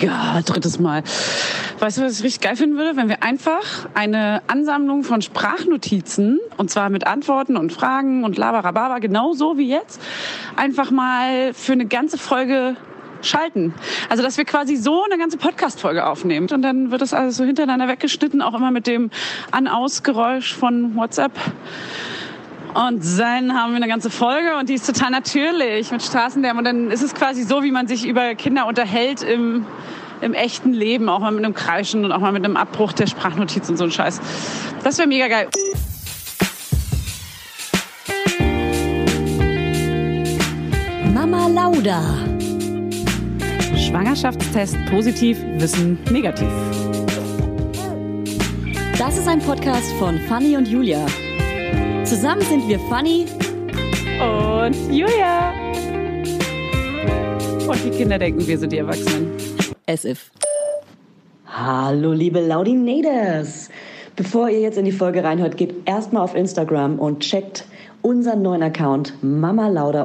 Ja, drittes Mal. Weißt du, was ich richtig geil finden würde? Wenn wir einfach eine Ansammlung von Sprachnotizen, und zwar mit Antworten und Fragen und Labarababa, genauso wie jetzt, einfach mal für eine ganze Folge schalten. Also, dass wir quasi so eine ganze Podcast-Folge aufnehmen. Und dann wird das alles so hintereinander weggeschnitten, auch immer mit dem An-Aus-Geräusch von WhatsApp. Und dann haben wir eine ganze Folge und die ist total natürlich mit Straßenlärm. Und dann ist es quasi so, wie man sich über Kinder unterhält im, im echten Leben, auch mal mit einem Kreischen und auch mal mit einem Abbruch der Sprachnotiz und so ein Scheiß. Das wäre mega geil. Mama Lauda. Schwangerschaftstest positiv, Wissen negativ. Das ist ein Podcast von Fanny und Julia. Zusammen sind wir Fanny Und Julia. Und die Kinder denken, wir sind die Erwachsenen. as if. Hallo liebe Laudinators! Bevor ihr jetzt in die Folge reinhört, geht erstmal auf Instagram und checkt unseren neuen Account Mama Lauda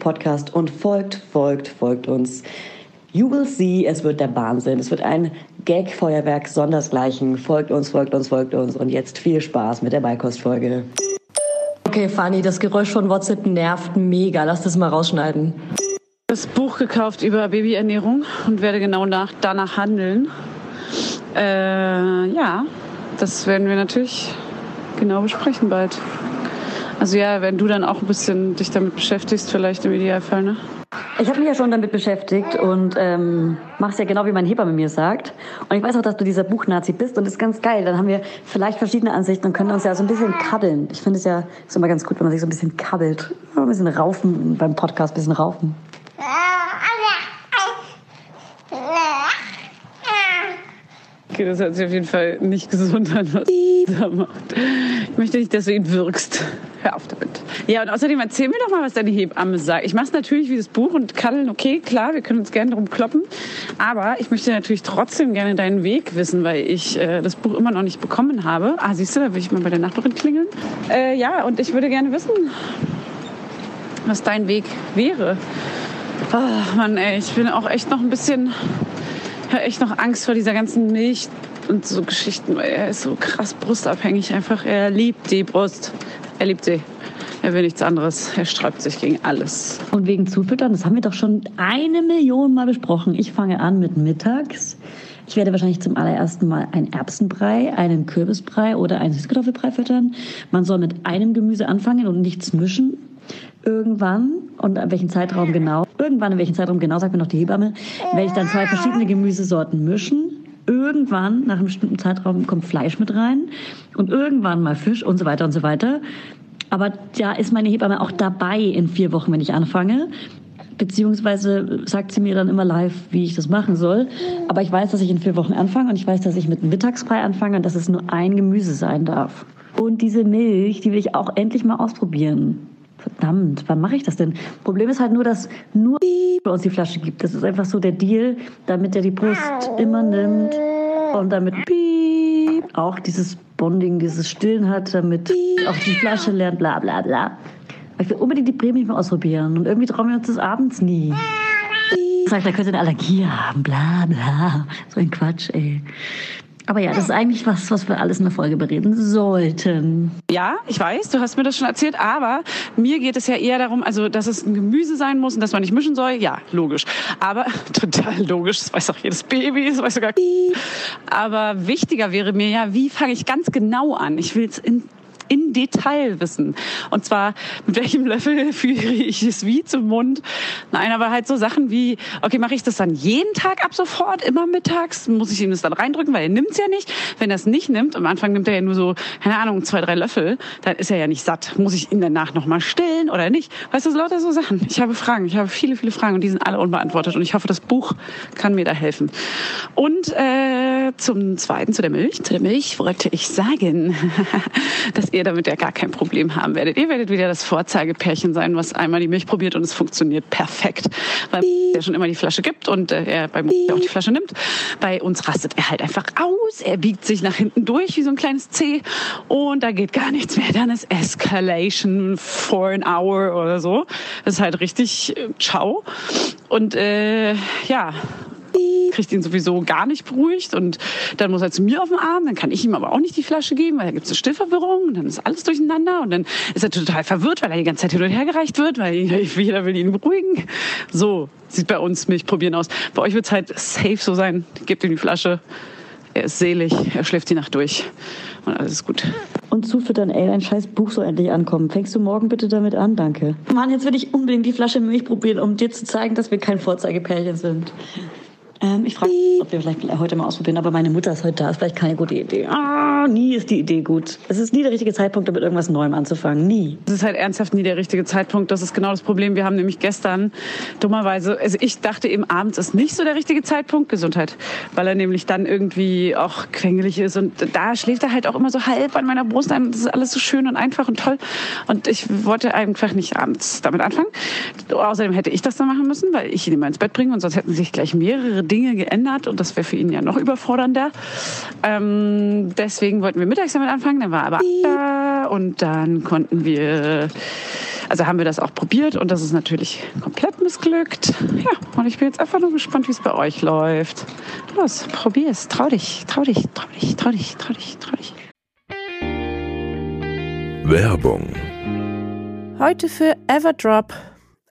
Podcast und folgt, folgt, folgt uns. You will see, es wird der Wahnsinn. Es wird ein Gag-Feuerwerk sondersgleichen. Folgt uns, folgt uns, folgt uns und jetzt viel Spaß mit der Beikostfolge. Okay, Fanny, das Geräusch von WhatsApp nervt mega. Lass das mal rausschneiden. Das Buch gekauft über Babyernährung und werde genau nach, danach handeln. Äh, ja, das werden wir natürlich genau besprechen bald. Also ja, wenn du dann auch ein bisschen dich damit beschäftigst, vielleicht im Idealfall, ne? Ich habe mich ja schon damit beschäftigt und ähm, mach's ja genau, wie mein Hebamme mir sagt. Und ich weiß auch, dass du dieser Buchnazi bist und das ist ganz geil. Dann haben wir vielleicht verschiedene Ansichten und können uns ja so ein bisschen kabbeln. Ich finde es ja ist immer ganz gut, wenn man sich so ein bisschen kabbelt. Ein bisschen raufen beim Podcast, ein bisschen raufen. Okay, das hört sich auf jeden Fall nicht gesund an, was da macht. Ich möchte nicht, dass du ihn wirkst. Hör auf damit. Ja, und außerdem erzähl mir doch mal, was deine Hebamme sagt. Ich mach's natürlich wie das Buch und kaddeln, okay, klar, wir können uns gerne drum kloppen. Aber ich möchte natürlich trotzdem gerne deinen Weg wissen, weil ich äh, das Buch immer noch nicht bekommen habe. Ah, siehst du, da will ich mal bei der Nachbarin klingeln. Äh, ja, und ich würde gerne wissen, was dein Weg wäre. Ach, Mann, ey, ich bin auch echt noch ein bisschen ich habe echt noch Angst vor dieser ganzen Milch und so Geschichten, weil er ist so krass brustabhängig einfach. Er liebt die Brust. Er liebt sie. Er will nichts anderes. Er sträubt sich gegen alles. Und wegen Zufüttern, das haben wir doch schon eine Million Mal besprochen. Ich fange an mit mittags. Ich werde wahrscheinlich zum allerersten Mal einen Erbsenbrei, einen Kürbisbrei oder einen Süßkartoffelbrei füttern. Man soll mit einem Gemüse anfangen und nichts mischen. Irgendwann, und an welchem Zeitraum genau, irgendwann in welchem Zeitraum genau, sagt mir noch die Hebamme, werde ich dann zwei verschiedene Gemüsesorten mischen. Irgendwann, nach einem bestimmten Zeitraum, kommt Fleisch mit rein und irgendwann mal Fisch und so weiter und so weiter. Aber da ist meine Hebamme auch dabei in vier Wochen, wenn ich anfange. Beziehungsweise sagt sie mir dann immer live, wie ich das machen soll. Aber ich weiß, dass ich in vier Wochen anfange und ich weiß, dass ich mit einem Mittagsbrei anfange und dass es nur ein Gemüse sein darf. Und diese Milch, die will ich auch endlich mal ausprobieren. Verdammt, wann mache ich das denn? Problem ist halt nur, dass nur bei uns die Flasche gibt. Das ist einfach so der Deal, damit er die Brust immer nimmt und damit auch dieses Bonding, dieses Stillen hat, damit auch die Flasche lernt, bla bla bla. Ich will unbedingt die Prämie mal ausprobieren und irgendwie trauen wir uns das abends nie. Sagt, da könnte eine Allergie haben, bla bla. So ein Quatsch, ey. Aber ja, das ist eigentlich was, was wir alles in der Folge bereden sollten. Ja, ich weiß, du hast mir das schon erzählt, aber mir geht es ja eher darum, also dass es ein Gemüse sein muss und dass man nicht mischen soll. Ja, logisch. Aber total logisch, das weiß auch jedes Baby, das weiß sogar. Aber wichtiger wäre mir ja, wie fange ich ganz genau an? Ich will es in in Detail wissen. Und zwar, mit welchem Löffel führe ich es wie zum Mund? Nein, aber halt so Sachen wie, okay, mache ich das dann jeden Tag ab sofort, immer mittags? Muss ich ihm das dann reindrücken, weil er nimmt es ja nicht. Wenn er es nicht nimmt, am Anfang nimmt er ja nur so, keine Ahnung, zwei, drei Löffel, dann ist er ja nicht satt. Muss ich ihn danach nochmal stillen oder nicht? Weißt du, lauter so Sachen. Ich habe Fragen, ich habe viele, viele Fragen und die sind alle unbeantwortet und ich hoffe, das Buch kann mir da helfen. Und äh, zum Zweiten, zu der Milch. Zu der Milch wollte ich sagen, dass ihr damit ja gar kein Problem haben werdet. Ihr werdet wieder das Vorzeigepärchen sein, was einmal die Milch probiert und es funktioniert perfekt. Weil er schon immer die Flasche gibt und äh, er beim auch die Flasche nimmt. Bei uns rastet er halt einfach aus. Er biegt sich nach hinten durch wie so ein kleines C und da geht gar nichts mehr. Dann ist Escalation for an hour oder so. Das ist halt richtig äh, ciao. Und äh, ja, kriegt ihn sowieso gar nicht beruhigt und dann muss er zu mir auf den Arm, dann kann ich ihm aber auch nicht die Flasche geben, weil da gibt es eine Stillverwirrung und dann ist alles durcheinander und dann ist er total verwirrt, weil er die ganze Zeit hin und her gereicht wird, weil jeder will ihn beruhigen. So sieht bei uns Milchprobieren aus. Bei euch wird es halt safe so sein, gebt ihm die Flasche, er ist selig, er schläft die Nacht durch und alles ist gut. Und zufüttern, ey, dein scheiß Buch soll endlich ankommen. Fängst du morgen bitte damit an, danke. Mann, jetzt will ich unbedingt die Flasche Milch probieren, um dir zu zeigen, dass wir kein Vorzeigepärchen sind. Ähm, ich frage, ob wir vielleicht heute mal ausprobieren, aber meine Mutter ist heute da, ist vielleicht keine gute Idee. Ah, nie ist die Idee gut. Es ist nie der richtige Zeitpunkt, damit irgendwas Neuem anzufangen. Nie. Es ist halt ernsthaft nie der richtige Zeitpunkt. Das ist genau das Problem. Wir haben nämlich gestern dummerweise, also ich dachte eben abends ist nicht so der richtige Zeitpunkt, Gesundheit, weil er nämlich dann irgendwie auch quengelig ist und da schläft er halt auch immer so halb an meiner Brust ein. Das ist alles so schön und einfach und toll. Und ich wollte einfach nicht abends damit anfangen. Außerdem hätte ich das dann machen müssen, weil ich ihn immer ins Bett bringe und sonst hätten sich gleich mehrere Dinge geändert und das wäre für ihn ja noch überfordernder. Ähm, deswegen wollten wir mittags damit anfangen, dann war aber da und dann konnten wir, also haben wir das auch probiert und das ist natürlich komplett missglückt. Ja, und ich bin jetzt einfach nur gespannt, wie es bei euch läuft. Los, probier's, trau dich, trau dich, trau dich, trau dich, trau dich, trau dich. Werbung. Heute für Everdrop.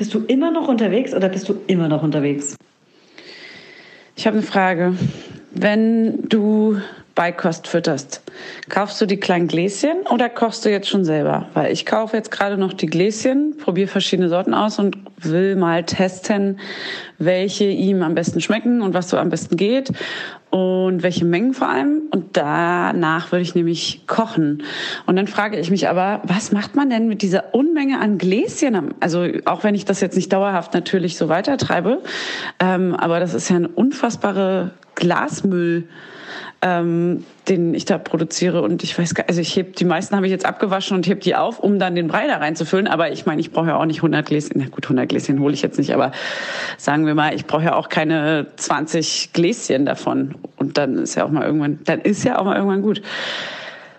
Bist du immer noch unterwegs oder bist du immer noch unterwegs? Ich habe eine Frage. Wenn du Beikost fütterst, kaufst du die kleinen Gläschen oder kochst du jetzt schon selber? Weil ich kaufe jetzt gerade noch die Gläschen, probiere verschiedene Sorten aus und will mal testen, welche ihm am besten schmecken und was so am besten geht und welche Mengen vor allem. Und danach würde ich nämlich kochen. Und dann frage ich mich aber, was macht man denn mit dieser Unmenge an Gläschen? Also auch wenn ich das jetzt nicht dauerhaft natürlich so weitertreibe, ähm, aber das ist ja eine unfassbare Glasmüll ähm, den ich da produziere. Und ich weiß gar also ich heb, die meisten habe ich jetzt abgewaschen und heb die auf, um dann den Brei da reinzufüllen. Aber ich meine, ich brauche ja auch nicht 100 Gläschen. Na gut, 100 Gläschen hole ich jetzt nicht, aber sagen wir mal, ich brauche ja auch keine 20 Gläschen davon. Und dann ist ja auch mal irgendwann, dann ist ja auch mal irgendwann gut.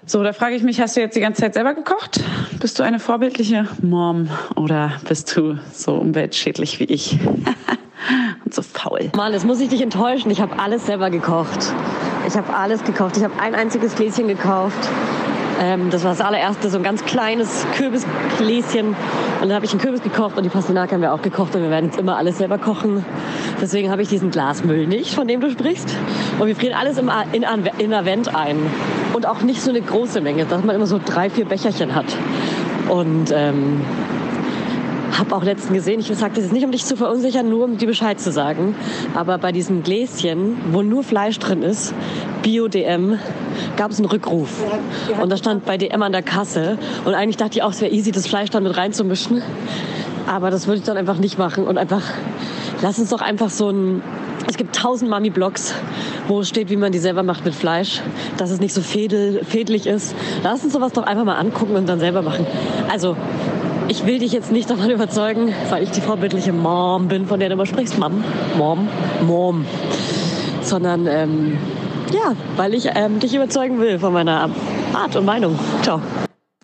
So, da frage ich mich, hast du jetzt die ganze Zeit selber gekocht? Bist du eine vorbildliche Mom oder bist du so umweltschädlich wie ich? und so faul. Mann, jetzt muss ich dich enttäuschen. Ich habe alles selber gekocht. Ich habe alles gekocht. Ich habe ein einziges Gläschen gekauft. Ähm, das war das allererste, so ein ganz kleines Kürbisgläschen. Und dann habe ich einen Kürbis gekocht und die Pastinaken haben wir auch gekocht und wir werden jetzt immer alles selber kochen. Deswegen habe ich diesen Glasmüll nicht, von dem du sprichst. Und wir frieren alles im, A- in, in Avent ein. Und auch nicht so eine große Menge, dass man immer so drei, vier Becherchen hat. Und ähm, habe auch letzten gesehen, ich sage das jetzt nicht, um dich zu verunsichern, nur um dir Bescheid zu sagen, aber bei diesem Gläschen, wo nur Fleisch drin ist, Bio-DM, gab es einen Rückruf. Und da stand bei DM an der Kasse. Und eigentlich dachte ich auch, es wäre easy, das Fleisch dann mit reinzumischen. Aber das würde ich dann einfach nicht machen und einfach, lass uns doch einfach so ein, es gibt tausend Mami-Blogs, wo steht, wie man die selber macht mit Fleisch, dass es nicht so fädel, fädelig ist. Lass uns sowas doch einfach mal angucken und dann selber machen. Also, ich will dich jetzt nicht davon überzeugen, weil ich die vorbildliche Mom bin, von der du immer sprichst. Mom, Mom, Mom. Sondern, ähm, ja, weil ich ähm, dich überzeugen will von meiner Art und Meinung. Ciao.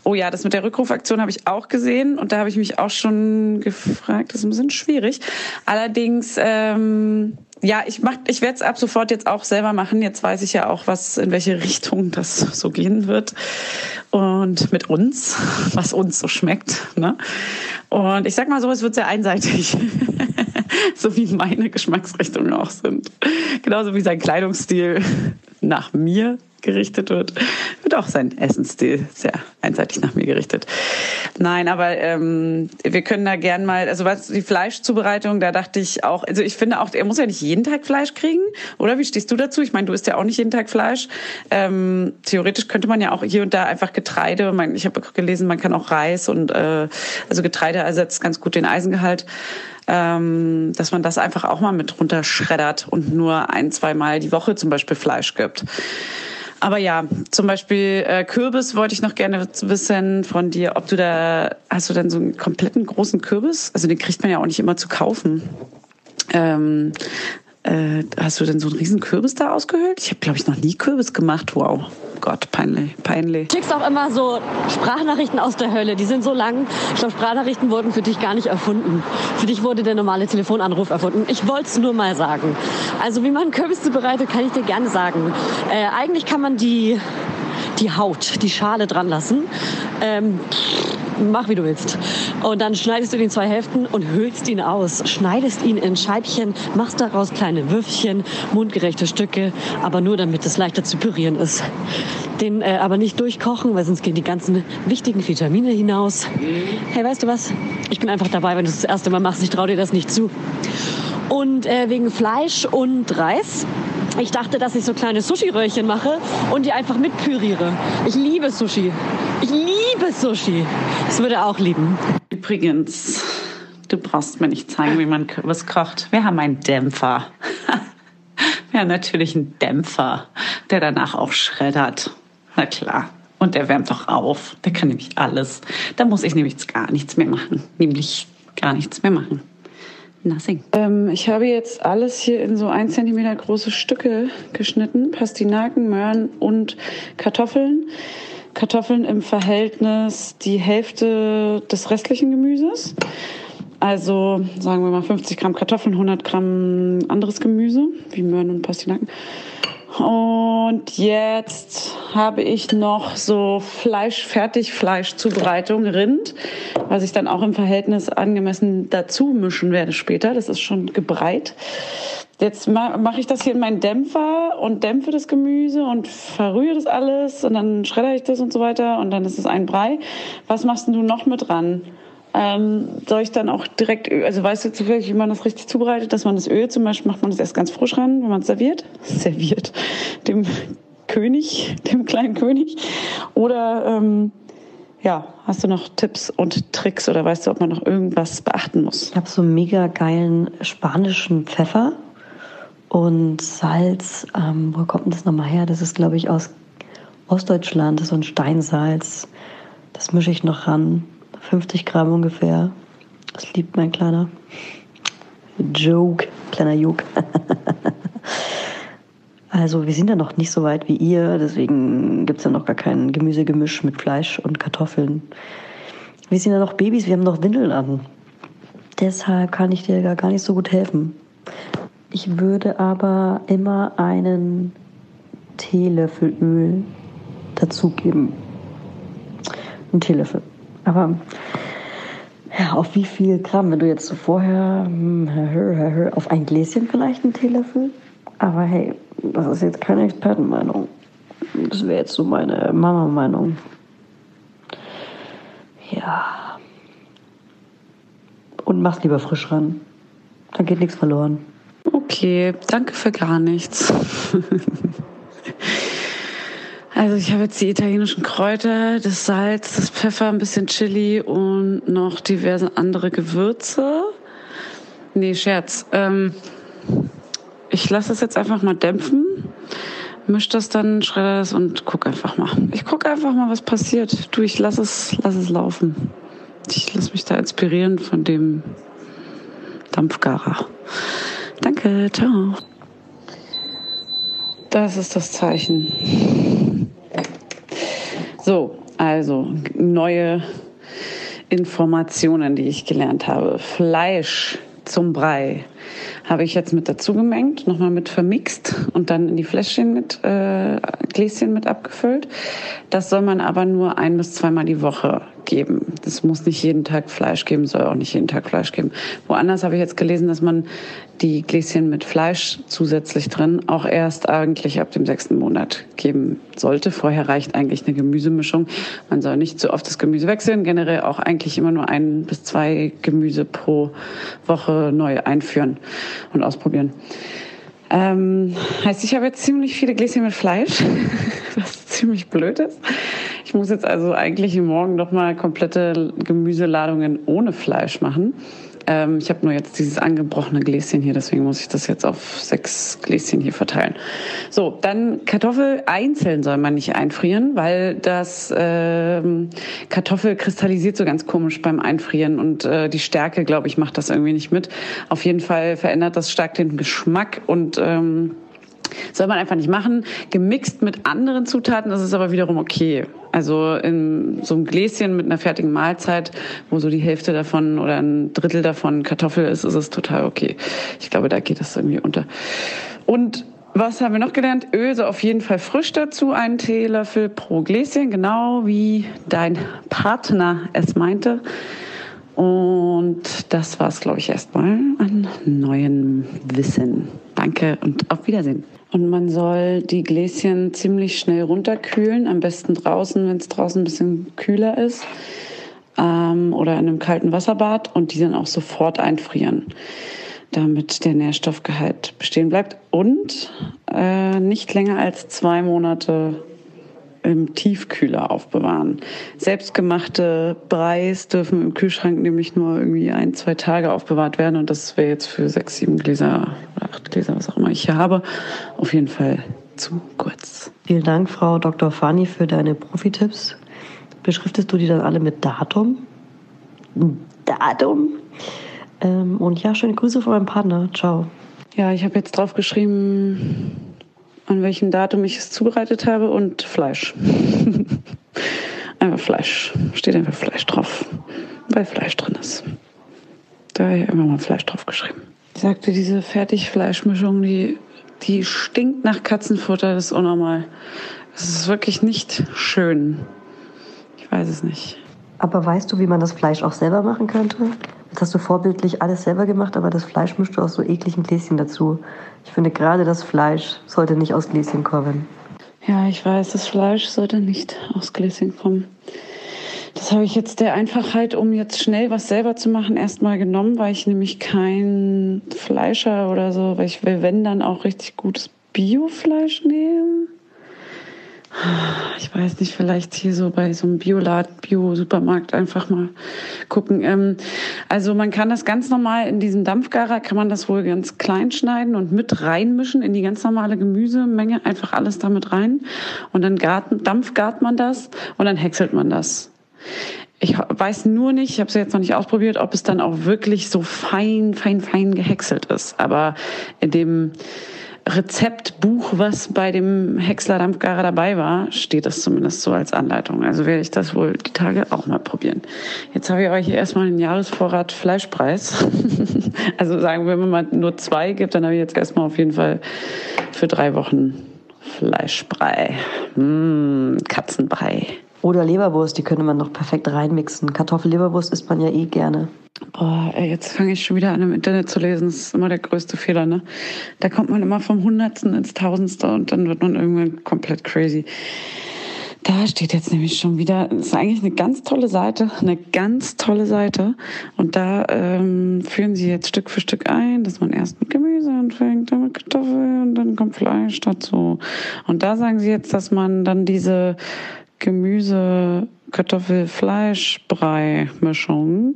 Oh ja, das mit der Rückrufaktion habe ich auch gesehen und da habe ich mich auch schon gefragt. Das ist ein bisschen schwierig. Allerdings, ähm, ja, ich mach, ich werde es ab sofort jetzt auch selber machen. Jetzt weiß ich ja auch, was in welche Richtung das so gehen wird und mit uns, was uns so schmeckt. Ne? Und ich sag mal so, es wird sehr einseitig. so wie meine Geschmacksrichtungen auch sind. Genauso wie sein Kleidungsstil nach mir gerichtet wird, wird auch sein Essensstil sehr einseitig nach mir gerichtet. Nein, aber ähm, wir können da gern mal, also was die Fleischzubereitung, da dachte ich auch, also ich finde auch, er muss ja nicht jeden Tag Fleisch kriegen, oder? Wie stehst du dazu? Ich meine, du isst ja auch nicht jeden Tag Fleisch. Ähm, theoretisch könnte man ja auch hier und da einfach Getreide, man, ich habe gelesen, man kann auch Reis und äh, also Getreide ersetzt ganz gut den Eisengehalt ähm, dass man das einfach auch mal mit runterschreddert und nur ein, zwei Mal die Woche zum Beispiel Fleisch gibt. Aber ja, zum Beispiel äh, Kürbis wollte ich noch gerne wissen von dir, ob du da, hast du dann so einen kompletten großen Kürbis? Also den kriegt man ja auch nicht immer zu kaufen. Ähm, äh, hast du denn so einen riesen Kürbis da ausgehöhlt? Ich habe, glaube ich, noch nie Kürbis gemacht. Wow, Gott, peinlich, peinlich. Du schickst auch immer so Sprachnachrichten aus der Hölle. Die sind so lang. Ich glaube, Sprachnachrichten wurden für dich gar nicht erfunden. Für dich wurde der normale Telefonanruf erfunden. Ich wollte es nur mal sagen. Also wie man Kürbis zubereitet, kann ich dir gerne sagen. Äh, eigentlich kann man die, die Haut, die Schale dran lassen. Ähm, mach wie du willst. Und dann schneidest du in zwei Hälften und höhlst ihn aus. Schneidest ihn in Scheibchen, machst daraus kleine Würfchen, mundgerechte Stücke, aber nur damit es leichter zu pürieren ist. Den äh, aber nicht durchkochen, weil sonst gehen die ganzen wichtigen Vitamine hinaus. Hey, weißt du was? Ich bin einfach dabei, wenn du es das erste Mal machst. Ich traue dir das nicht zu. Und äh, wegen Fleisch und Reis. Ich dachte, dass ich so kleine Sushi-Röhrchen mache und die einfach mitpüriere. Ich liebe Sushi. Ich liebe Sushi. Das würde er auch lieben. Übrigens, du brauchst mir nicht zeigen, wie man Kürbis kocht. Wir haben einen Dämpfer. Wir haben natürlich einen Dämpfer, der danach auch schreddert. Na klar. Und der wärmt doch auf. Der kann nämlich alles. Da muss ich nämlich gar nichts mehr machen. Nämlich gar nichts mehr machen. Nothing. Ähm, ich habe jetzt alles hier in so ein Zentimeter große Stücke geschnitten. Pastinaken, Möhren und Kartoffeln. Kartoffeln im Verhältnis die Hälfte des restlichen Gemüses. Also sagen wir mal 50 Gramm Kartoffeln, 100 Gramm anderes Gemüse, wie Möhren und Pastinaken. Und jetzt habe ich noch so Fleisch, Fertigfleischzubereitung, Rind, was ich dann auch im Verhältnis angemessen dazu mischen werde später. Das ist schon gebreit. Jetzt ma mache ich das hier in meinen Dämpfer und dämpfe das Gemüse und verrühre das alles und dann schredder ich das und so weiter und dann ist es ein Brei. Was machst du noch mit dran? Ähm, soll ich dann auch direkt, Öl- also weißt du zufällig, wie man das richtig zubereitet, dass man das Öl zum Beispiel macht man das erst ganz frisch ran, wenn man es serviert, serviert dem König, dem kleinen König, oder ähm, ja, hast du noch Tipps und Tricks oder weißt du, ob man noch irgendwas beachten muss? Ich habe so einen mega geilen spanischen Pfeffer und Salz. Ähm, wo kommt denn das nochmal her? Das ist, glaube ich, aus Ostdeutschland. Das ist so ein Steinsalz. Das mische ich noch ran. 50 Gramm ungefähr. Das liebt mein kleiner. Joke, kleiner Joke. Also wir sind ja noch nicht so weit wie ihr, deswegen gibt es ja noch gar kein Gemüsegemisch mit Fleisch und Kartoffeln. Wir sind ja noch Babys, wir haben noch Windeln an. Deshalb kann ich dir gar nicht so gut helfen. Ich würde aber immer einen Teelöffel Öl dazugeben. Ein Teelöffel. Aber ja, auf wie viel Gramm? Wenn du jetzt so vorher hm, auf ein Gläschen vielleicht ein Teelöffel? Aber hey, das ist jetzt keine Expertenmeinung. Das wäre jetzt so meine Mama-Meinung. Ja. Und mach's lieber frisch ran. Da geht nichts verloren. Okay, danke für gar nichts. Also ich habe jetzt die italienischen Kräuter, das Salz, das Pfeffer, ein bisschen Chili und noch diverse andere Gewürze. Nee, Scherz. Ähm, ich lasse es jetzt einfach mal dämpfen, misch das dann, schredder das und guck einfach mal. Ich gucke einfach mal, was passiert. Du, ich lass es, lass es laufen. Ich lasse mich da inspirieren von dem Dampfgarer. Danke, ciao. Das ist das Zeichen. So, also neue Informationen, die ich gelernt habe. Fleisch zum Brei habe ich jetzt mit dazu gemengt, nochmal mit vermixt und dann in die Fläschchen mit, äh, Gläschen mit abgefüllt. Das soll man aber nur ein bis zweimal die Woche geben. Das muss nicht jeden Tag Fleisch geben, soll auch nicht jeden Tag Fleisch geben. Woanders habe ich jetzt gelesen, dass man die Gläschen mit Fleisch zusätzlich drin auch erst eigentlich ab dem sechsten Monat geben sollte. Vorher reicht eigentlich eine Gemüsemischung. Man soll nicht zu oft das Gemüse wechseln. Generell auch eigentlich immer nur ein bis zwei Gemüse pro Woche neu einführen und ausprobieren. Ähm, heißt, ich habe jetzt ziemlich viele Gläschen mit Fleisch, was ziemlich blöd ist. Ich muss jetzt also eigentlich morgen noch mal komplette Gemüseladungen ohne Fleisch machen. Ähm, ich habe nur jetzt dieses angebrochene Gläschen hier, deswegen muss ich das jetzt auf sechs Gläschen hier verteilen. So, dann Kartoffel einzeln soll man nicht einfrieren, weil das ähm, Kartoffel kristallisiert so ganz komisch beim Einfrieren und äh, die Stärke, glaube ich, macht das irgendwie nicht mit. Auf jeden Fall verändert das stark den Geschmack und ähm, soll man einfach nicht machen. Gemixt mit anderen Zutaten, das ist aber wiederum okay. Also in so einem Gläschen mit einer fertigen Mahlzeit, wo so die Hälfte davon oder ein Drittel davon Kartoffel ist, ist es total okay. Ich glaube, da geht das irgendwie unter. Und was haben wir noch gelernt? Öl so auf jeden Fall frisch dazu, einen Teelöffel pro Gläschen, genau wie dein Partner es meinte. Und das war es, glaube ich, erstmal an neuem Wissen. Danke und auf Wiedersehen. Und man soll die Gläschen ziemlich schnell runterkühlen, am besten draußen, wenn es draußen ein bisschen kühler ist. Ähm, oder in einem kalten Wasserbad und die dann auch sofort einfrieren, damit der Nährstoffgehalt bestehen bleibt. Und äh, nicht länger als zwei Monate im Tiefkühler aufbewahren. Selbstgemachte Breis dürfen im Kühlschrank nämlich nur irgendwie ein, zwei Tage aufbewahrt werden und das wäre jetzt für sechs, sieben Gläser oder acht Gläser, was auch immer ich hier habe, auf jeden Fall zu kurz. Vielen Dank, Frau Dr. Fani, für deine Profi-Tipps. Beschriftest du die dann alle mit Datum? Datum? Ähm, und ja, schöne Grüße von meinem Partner. Ciao. Ja, ich habe jetzt drauf geschrieben, an welchem Datum ich es zubereitet habe und Fleisch. einfach Fleisch. Steht einfach Fleisch drauf, weil Fleisch drin ist. Da habe ich immer mal Fleisch drauf geschrieben. Ich sagte, diese Fertigfleischmischung, die, die stinkt nach Katzenfutter, das ist unnormal. Es ist wirklich nicht schön. Ich weiß es nicht. Aber weißt du, wie man das Fleisch auch selber machen könnte? Jetzt hast du vorbildlich alles selber gemacht, aber das Fleisch mischst du aus so ekligen Gläschen dazu. Ich finde, gerade das Fleisch sollte nicht aus Gläschen kommen. Ja, ich weiß, das Fleisch sollte nicht aus Gläschen kommen. Das habe ich jetzt der Einfachheit, um jetzt schnell was selber zu machen, erstmal genommen, weil ich nämlich kein Fleischer oder so, weil ich will, wenn dann auch richtig gutes Biofleisch nehmen. Ich weiß nicht, vielleicht hier so bei so einem Bioladen, Bio-Supermarkt einfach mal gucken. Ähm, also man kann das ganz normal in diesem Dampfgarer, kann man das wohl ganz klein schneiden und mit reinmischen in die ganz normale Gemüsemenge, einfach alles damit rein. Und dann garten, dampfgart man das und dann häckselt man das. Ich weiß nur nicht, ich habe es jetzt noch nicht ausprobiert, ob es dann auch wirklich so fein, fein, fein gehäckselt ist. Aber in dem Rezeptbuch, was bei dem Häcksler Dampfgarer dabei war, steht das zumindest so als Anleitung. Also werde ich das wohl die Tage auch mal probieren. Jetzt habe ich euch erstmal einen Jahresvorrat Fleischpreis. also sagen wir, wenn man nur zwei gibt, dann habe ich jetzt erstmal auf jeden Fall für drei Wochen Fleischbrei. Mmh, Katzenbrei. Oder Leberwurst, die könnte man noch perfekt reinmixen. Kartoffelleberwurst isst man ja eh gerne. Boah, jetzt fange ich schon wieder an im Internet zu lesen. Das ist immer der größte Fehler, ne? Da kommt man immer vom Hundertsten ins Tausendste und dann wird man irgendwann komplett crazy. Da steht jetzt nämlich schon wieder, das ist eigentlich eine ganz tolle Seite, eine ganz tolle Seite. Und da ähm, führen sie jetzt Stück für Stück ein, dass man erst mit Gemüse anfängt, dann mit Kartoffeln und dann kommt Fleisch dazu. Und da sagen sie jetzt, dass man dann diese Gemüse, Kartoffel, Fleisch, Brei Mischung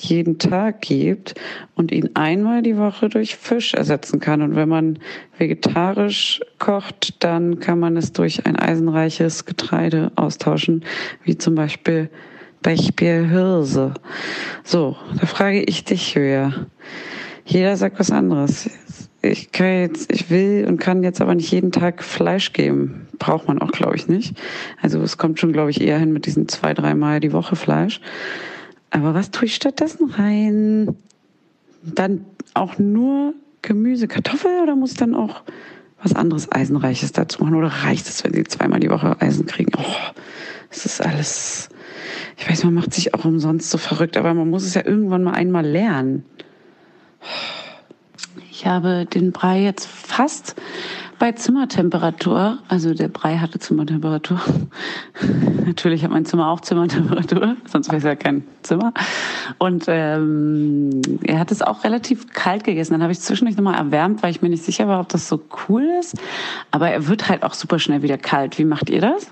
jeden Tag gibt und ihn einmal die Woche durch Fisch ersetzen kann. Und wenn man vegetarisch kocht, dann kann man es durch ein eisenreiches Getreide austauschen, wie zum Beispiel Bechbier-Hirse. So, da frage ich dich, Höher. Jeder sagt was anderes. Ich kann jetzt, ich will und kann jetzt aber nicht jeden Tag Fleisch geben. Braucht man auch, glaube ich, nicht. Also es kommt schon, glaube ich, eher hin mit diesen zwei, dreimal die Woche Fleisch. Aber was tue ich stattdessen rein? Dann auch nur Gemüse, Kartoffel oder muss ich dann auch was anderes Eisenreiches dazu machen? Oder reicht es, wenn sie zweimal die Woche Eisen kriegen? Oh, es ist alles. Ich weiß, man macht sich auch umsonst so verrückt, aber man muss es ja irgendwann mal einmal lernen. Ich habe den Brei jetzt fast bei Zimmertemperatur, also der Brei hatte Zimmertemperatur. Natürlich hat mein Zimmer auch Zimmertemperatur, sonst wäre es ja kein Zimmer. Und ähm, er hat es auch relativ kalt gegessen. Dann habe ich zwischendurch nochmal erwärmt, weil ich mir nicht sicher war, ob das so cool ist. Aber er wird halt auch super schnell wieder kalt. Wie macht ihr das?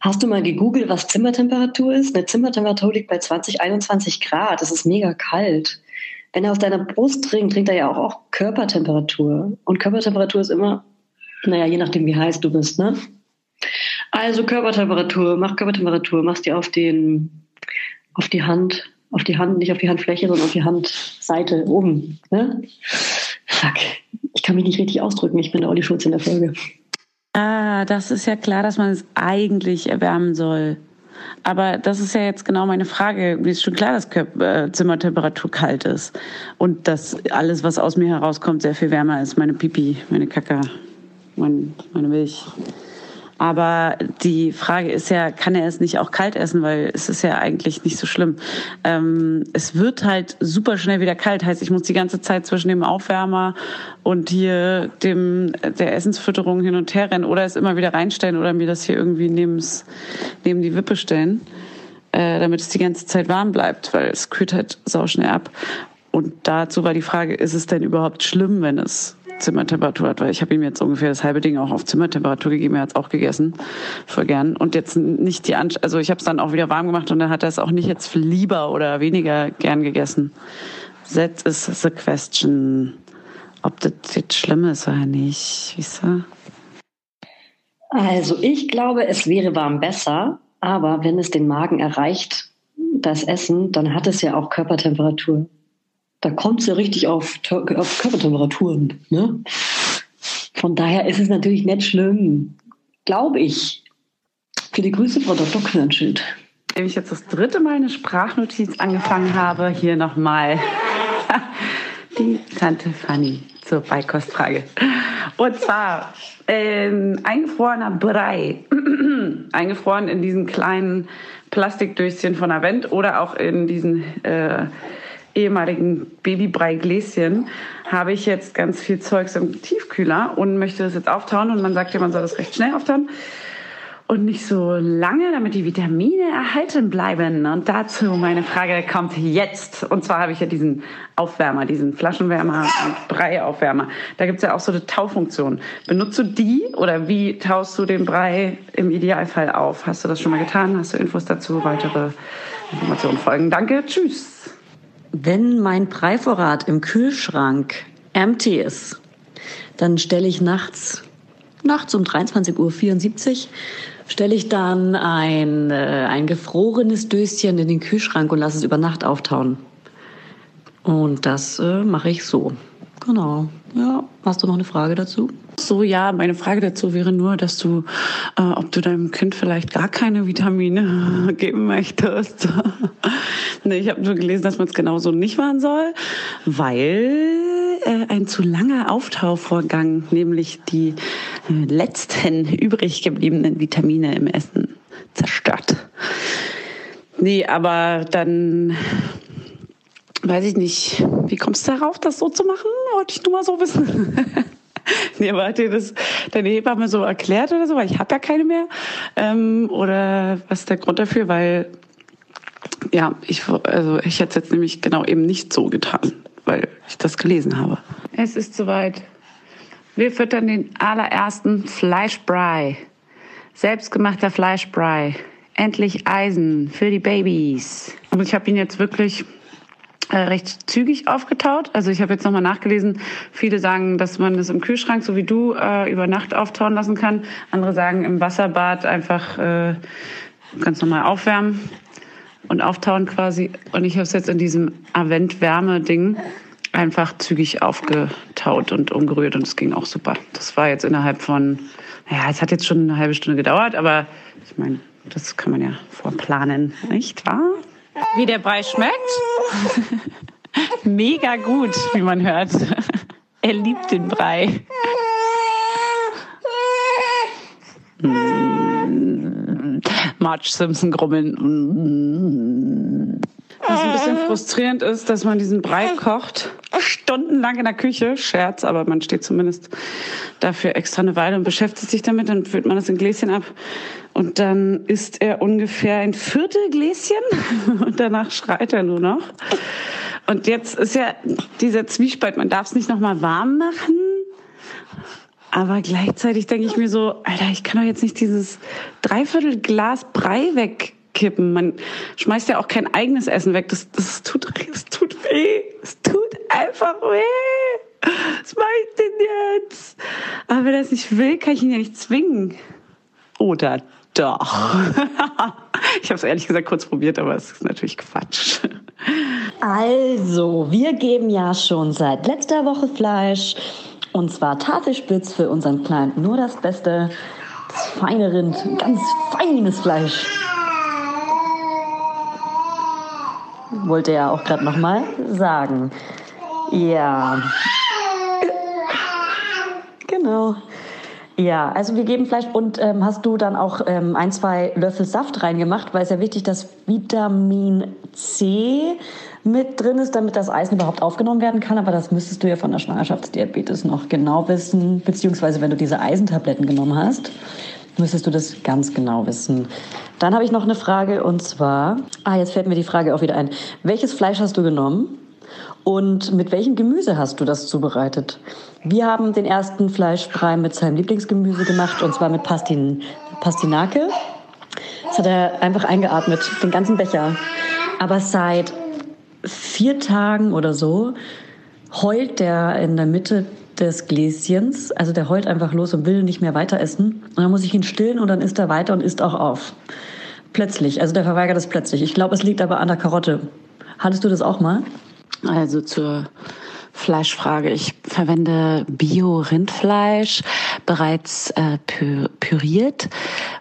Hast du mal gegoogelt, was Zimmertemperatur ist? Eine Zimmertemperatur liegt bei 20, 21 Grad. Das ist mega kalt wenn er aus deiner Brust trinkt, trinkt er ja auch, auch Körpertemperatur. Und Körpertemperatur ist immer, naja, je nachdem, wie heiß du bist, ne? Also Körpertemperatur, mach Körpertemperatur, machst die auf den, auf die Hand, auf die Hand, nicht auf die Handfläche, sondern auf die Handseite oben, ne? Fuck. Ich kann mich nicht richtig ausdrücken, ich bin der Olli Schulz in der Folge. Ah, das ist ja klar, dass man es eigentlich erwärmen soll. Aber das ist ja jetzt genau meine Frage. Mir ist schon klar, dass äh, Zimmertemperatur kalt ist und dass alles, was aus mir herauskommt, sehr viel wärmer ist. Meine Pipi, meine Kacke, mein, meine Milch. Aber die Frage ist ja, kann er es nicht auch kalt essen, weil es ist ja eigentlich nicht so schlimm. Ähm, es wird halt super schnell wieder kalt, heißt, ich muss die ganze Zeit zwischen dem Aufwärmer und hier dem der Essensfütterung hin und her rennen oder es immer wieder reinstellen oder mir das hier irgendwie neben's, neben die Wippe stellen, äh, damit es die ganze Zeit warm bleibt, weil es kühlt halt sau schnell ab. Und dazu war die Frage, ist es denn überhaupt schlimm, wenn es Zimmertemperatur hat, weil ich habe ihm jetzt ungefähr das halbe Ding auch auf Zimmertemperatur gegeben. Er hat es auch gegessen, voll gern. Und jetzt nicht die, Anst also ich habe es dann auch wieder warm gemacht und dann hat er es auch nicht jetzt lieber oder weniger gern gegessen. That is the question, ob das jetzt schlimm ist oder nicht, weißt du? Also ich glaube, es wäre warm besser, aber wenn es den Magen erreicht, das Essen, dann hat es ja auch Körpertemperatur da kommt es ja richtig auf, auf Körpertemperaturen. Ne? Von daher ist es natürlich nicht schlimm, glaube ich. Viele Grüße, Frau Dr. Knirnschild. Wenn ich jetzt das dritte Mal eine Sprachnotiz angefangen habe, hier nochmal die Tante Fanny zur Beikostfrage. Und zwar ähm, eingefrorener Brei. Eingefroren in diesen kleinen Plastikdöschen von Avent oder auch in diesen äh, ehemaligen Babybrei-Gläschen habe ich jetzt ganz viel Zeugs im Tiefkühler und möchte das jetzt auftauen. Und man sagt ja, man soll das recht schnell auftauen und nicht so lange, damit die Vitamine erhalten bleiben. Und dazu meine Frage kommt jetzt. Und zwar habe ich ja diesen Aufwärmer, diesen Flaschenwärmer und Breiaufwärmer. Da gibt es ja auch so eine Taufunktion. Benutzt du die oder wie taust du den Brei im Idealfall auf? Hast du das schon mal getan? Hast du Infos dazu? Weitere Informationen folgen. Danke. Tschüss. Wenn mein Breivorrat im Kühlschrank empty ist, dann stelle ich nachts, nachts um 23.74 Uhr, stelle ich dann ein, äh, ein gefrorenes Döschen in den Kühlschrank und lasse es über Nacht auftauen. Und das äh, mache ich so. Genau. Ja, hast du noch eine Frage dazu? So, ja, meine Frage dazu wäre nur, dass du, äh, ob du deinem Kind vielleicht gar keine Vitamine geben möchtest. nee, ich habe nur gelesen, dass man es genauso nicht machen soll, weil äh, ein zu langer Auftauvorgang, nämlich die äh, letzten übrig gebliebenen Vitamine im Essen zerstört. Nee, aber dann weiß ich nicht, wie kommst du darauf, das so zu machen? Wollte ich nur mal so wissen. nee, aber hat dir das deine Hebamme so erklärt oder so? Weil ich habe ja keine mehr. Ähm, oder was ist der Grund dafür? Weil, ja, ich, also ich hätte es jetzt nämlich genau eben nicht so getan, weil ich das gelesen habe. Es ist soweit. Wir füttern den allerersten Fleischbrei. Selbstgemachter Fleischbrei. Endlich Eisen für die Babys. Und ich habe ihn jetzt wirklich recht zügig aufgetaut. Also ich habe jetzt nochmal nachgelesen. Viele sagen, dass man das im Kühlschrank, so wie du, äh, über Nacht auftauen lassen kann. Andere sagen im Wasserbad einfach äh, ganz normal aufwärmen und auftauen quasi. Und ich habe es jetzt in diesem Avent-Wärme-Ding einfach zügig aufgetaut und umgerührt und es ging auch super. Das war jetzt innerhalb von, naja, es hat jetzt schon eine halbe Stunde gedauert, aber ich meine, das kann man ja vorplanen, nicht wahr? Wie der Brei schmeckt? Mega gut, wie man hört. Er liebt den Brei. Mm. Marge Simpson grummeln. Mm. Was ein bisschen frustrierend ist, dass man diesen Brei kocht, stundenlang in der Küche, Scherz, aber man steht zumindest dafür extra eine Weile und beschäftigt sich damit, dann füllt man das in Gläschen ab und dann isst er ungefähr ein Viertel Gläschen und danach schreit er nur noch. Und jetzt ist ja dieser Zwiespalt, man darf es nicht nochmal warm machen, aber gleichzeitig denke ich mir so, Alter, ich kann doch jetzt nicht dieses Dreiviertel Glas Brei weg kippen. Man schmeißt ja auch kein eigenes Essen weg. Das, das, tut, das tut weh. Es tut einfach weh. Was mache ich denn jetzt? Aber wenn er es nicht will, kann ich ihn ja nicht zwingen. Oder doch. ich habe es ehrlich gesagt kurz probiert, aber es ist natürlich Quatsch. Also, wir geben ja schon seit letzter Woche Fleisch. Und zwar Tafelspitz für unseren Kleinen. Nur das Beste, das feine Rind, ganz feines Fleisch. wollte er auch gerade noch mal sagen. Ja. Genau. Ja, also wir geben Fleisch und ähm, hast du dann auch ähm, ein, zwei Löffel Saft reingemacht, weil es ja wichtig, dass Vitamin C mit drin ist, damit das Eisen überhaupt aufgenommen werden kann. Aber das müsstest du ja von der Schwangerschaftsdiabetes noch genau wissen, beziehungsweise wenn du diese Eisentabletten genommen hast, müsstest du das ganz genau wissen. Dann habe ich noch eine Frage und zwar, ah, jetzt fällt mir die Frage auch wieder ein. Welches Fleisch hast du genommen und mit welchem Gemüse hast du das zubereitet? Wir haben den ersten Fleischbrei mit seinem Lieblingsgemüse gemacht und zwar mit Pastin, Pastinake. Das hat er einfach eingeatmet, den ganzen Becher. Aber seit vier Tagen oder so heult der in der Mitte des Gläschens. Also der heult einfach los und will nicht mehr weiter essen. Und dann muss ich ihn stillen und dann isst er weiter und isst auch auf. Plötzlich. Also der verweigert es plötzlich. Ich glaube, es liegt aber an der Karotte. Hattest du das auch mal? Also zur Fleischfrage. Ich verwende Bio-Rindfleisch, bereits äh, püriert,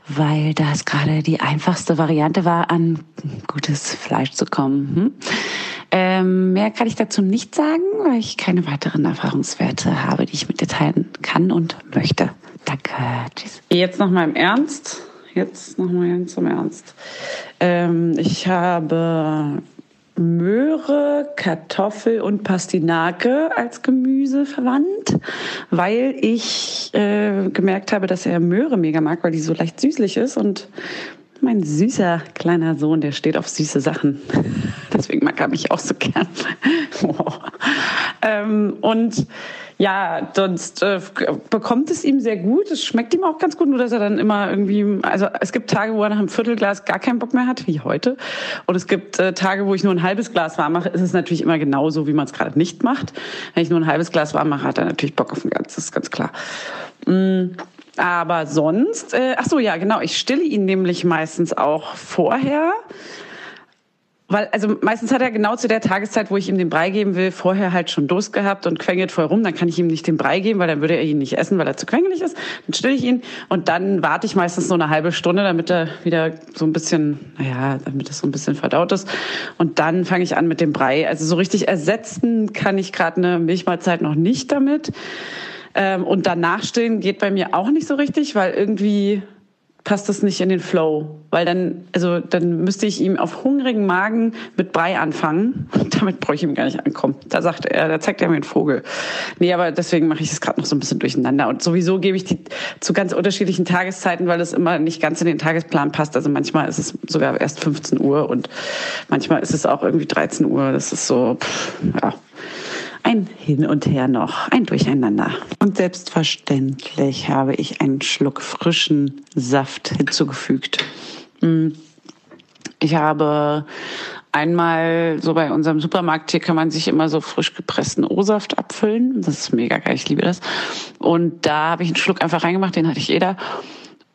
weil das gerade die einfachste Variante war, an gutes Fleisch zu kommen. Hm? Ähm, mehr kann ich dazu nicht sagen, weil ich keine weiteren Erfahrungswerte habe, die ich mit dir teilen kann und möchte. Danke. Tschüss. Jetzt noch mal im Ernst. Jetzt noch mal ganz im Ernst. Ähm, ich habe Möhre, Kartoffel und Pastinake als Gemüse verwandt, weil ich äh, gemerkt habe, dass er Möhre mega mag, weil die so leicht süßlich ist und mein süßer kleiner Sohn, der steht auf süße Sachen. Deswegen mag er mich auch so gern. ähm, und ja, sonst äh, bekommt es ihm sehr gut. Es schmeckt ihm auch ganz gut, nur dass er dann immer irgendwie, also es gibt Tage, wo er nach einem Viertelglas gar keinen Bock mehr hat, wie heute. Und es gibt äh, Tage, wo ich nur ein halbes Glas warm mache. ist Es natürlich immer genauso, wie man es gerade nicht macht. Wenn ich nur ein halbes Glas warm mache, hat er natürlich Bock auf ein ganzes, ist ganz klar. Mm. Aber sonst, äh, ach so, ja, genau, ich stille ihn nämlich meistens auch vorher. Weil, also meistens hat er genau zu der Tageszeit, wo ich ihm den Brei geben will, vorher halt schon Durst gehabt und quengelt voll rum. Dann kann ich ihm nicht den Brei geben, weil dann würde er ihn nicht essen, weil er zu quengelig ist. Dann stille ich ihn und dann warte ich meistens so eine halbe Stunde, damit er wieder so ein bisschen, naja, damit es so ein bisschen verdaut ist. Und dann fange ich an mit dem Brei. Also so richtig ersetzen kann ich gerade eine Milchmahlzeit noch nicht damit. Ähm, und danach stillen geht bei mir auch nicht so richtig, weil irgendwie passt das nicht in den Flow, weil dann, also dann müsste ich ihm auf hungrigen Magen mit Brei anfangen. Damit bräuchte ich ihm gar nicht ankommen. Da sagt er, da zeigt er mir einen Vogel. Nee, aber deswegen mache ich es gerade noch so ein bisschen durcheinander. Und sowieso gebe ich die zu ganz unterschiedlichen Tageszeiten, weil es immer nicht ganz in den Tagesplan passt. Also manchmal ist es sogar erst 15 Uhr und manchmal ist es auch irgendwie 13 Uhr. Das ist so, pff, ja ein Hin und Her noch, ein Durcheinander. Und selbstverständlich habe ich einen Schluck frischen Saft hinzugefügt. Hm. Ich habe einmal so bei unserem Supermarkt hier kann man sich immer so frisch gepressten O-Saft abfüllen. Das ist mega geil, ich liebe das. Und da habe ich einen Schluck einfach reingemacht, den hatte ich jeder.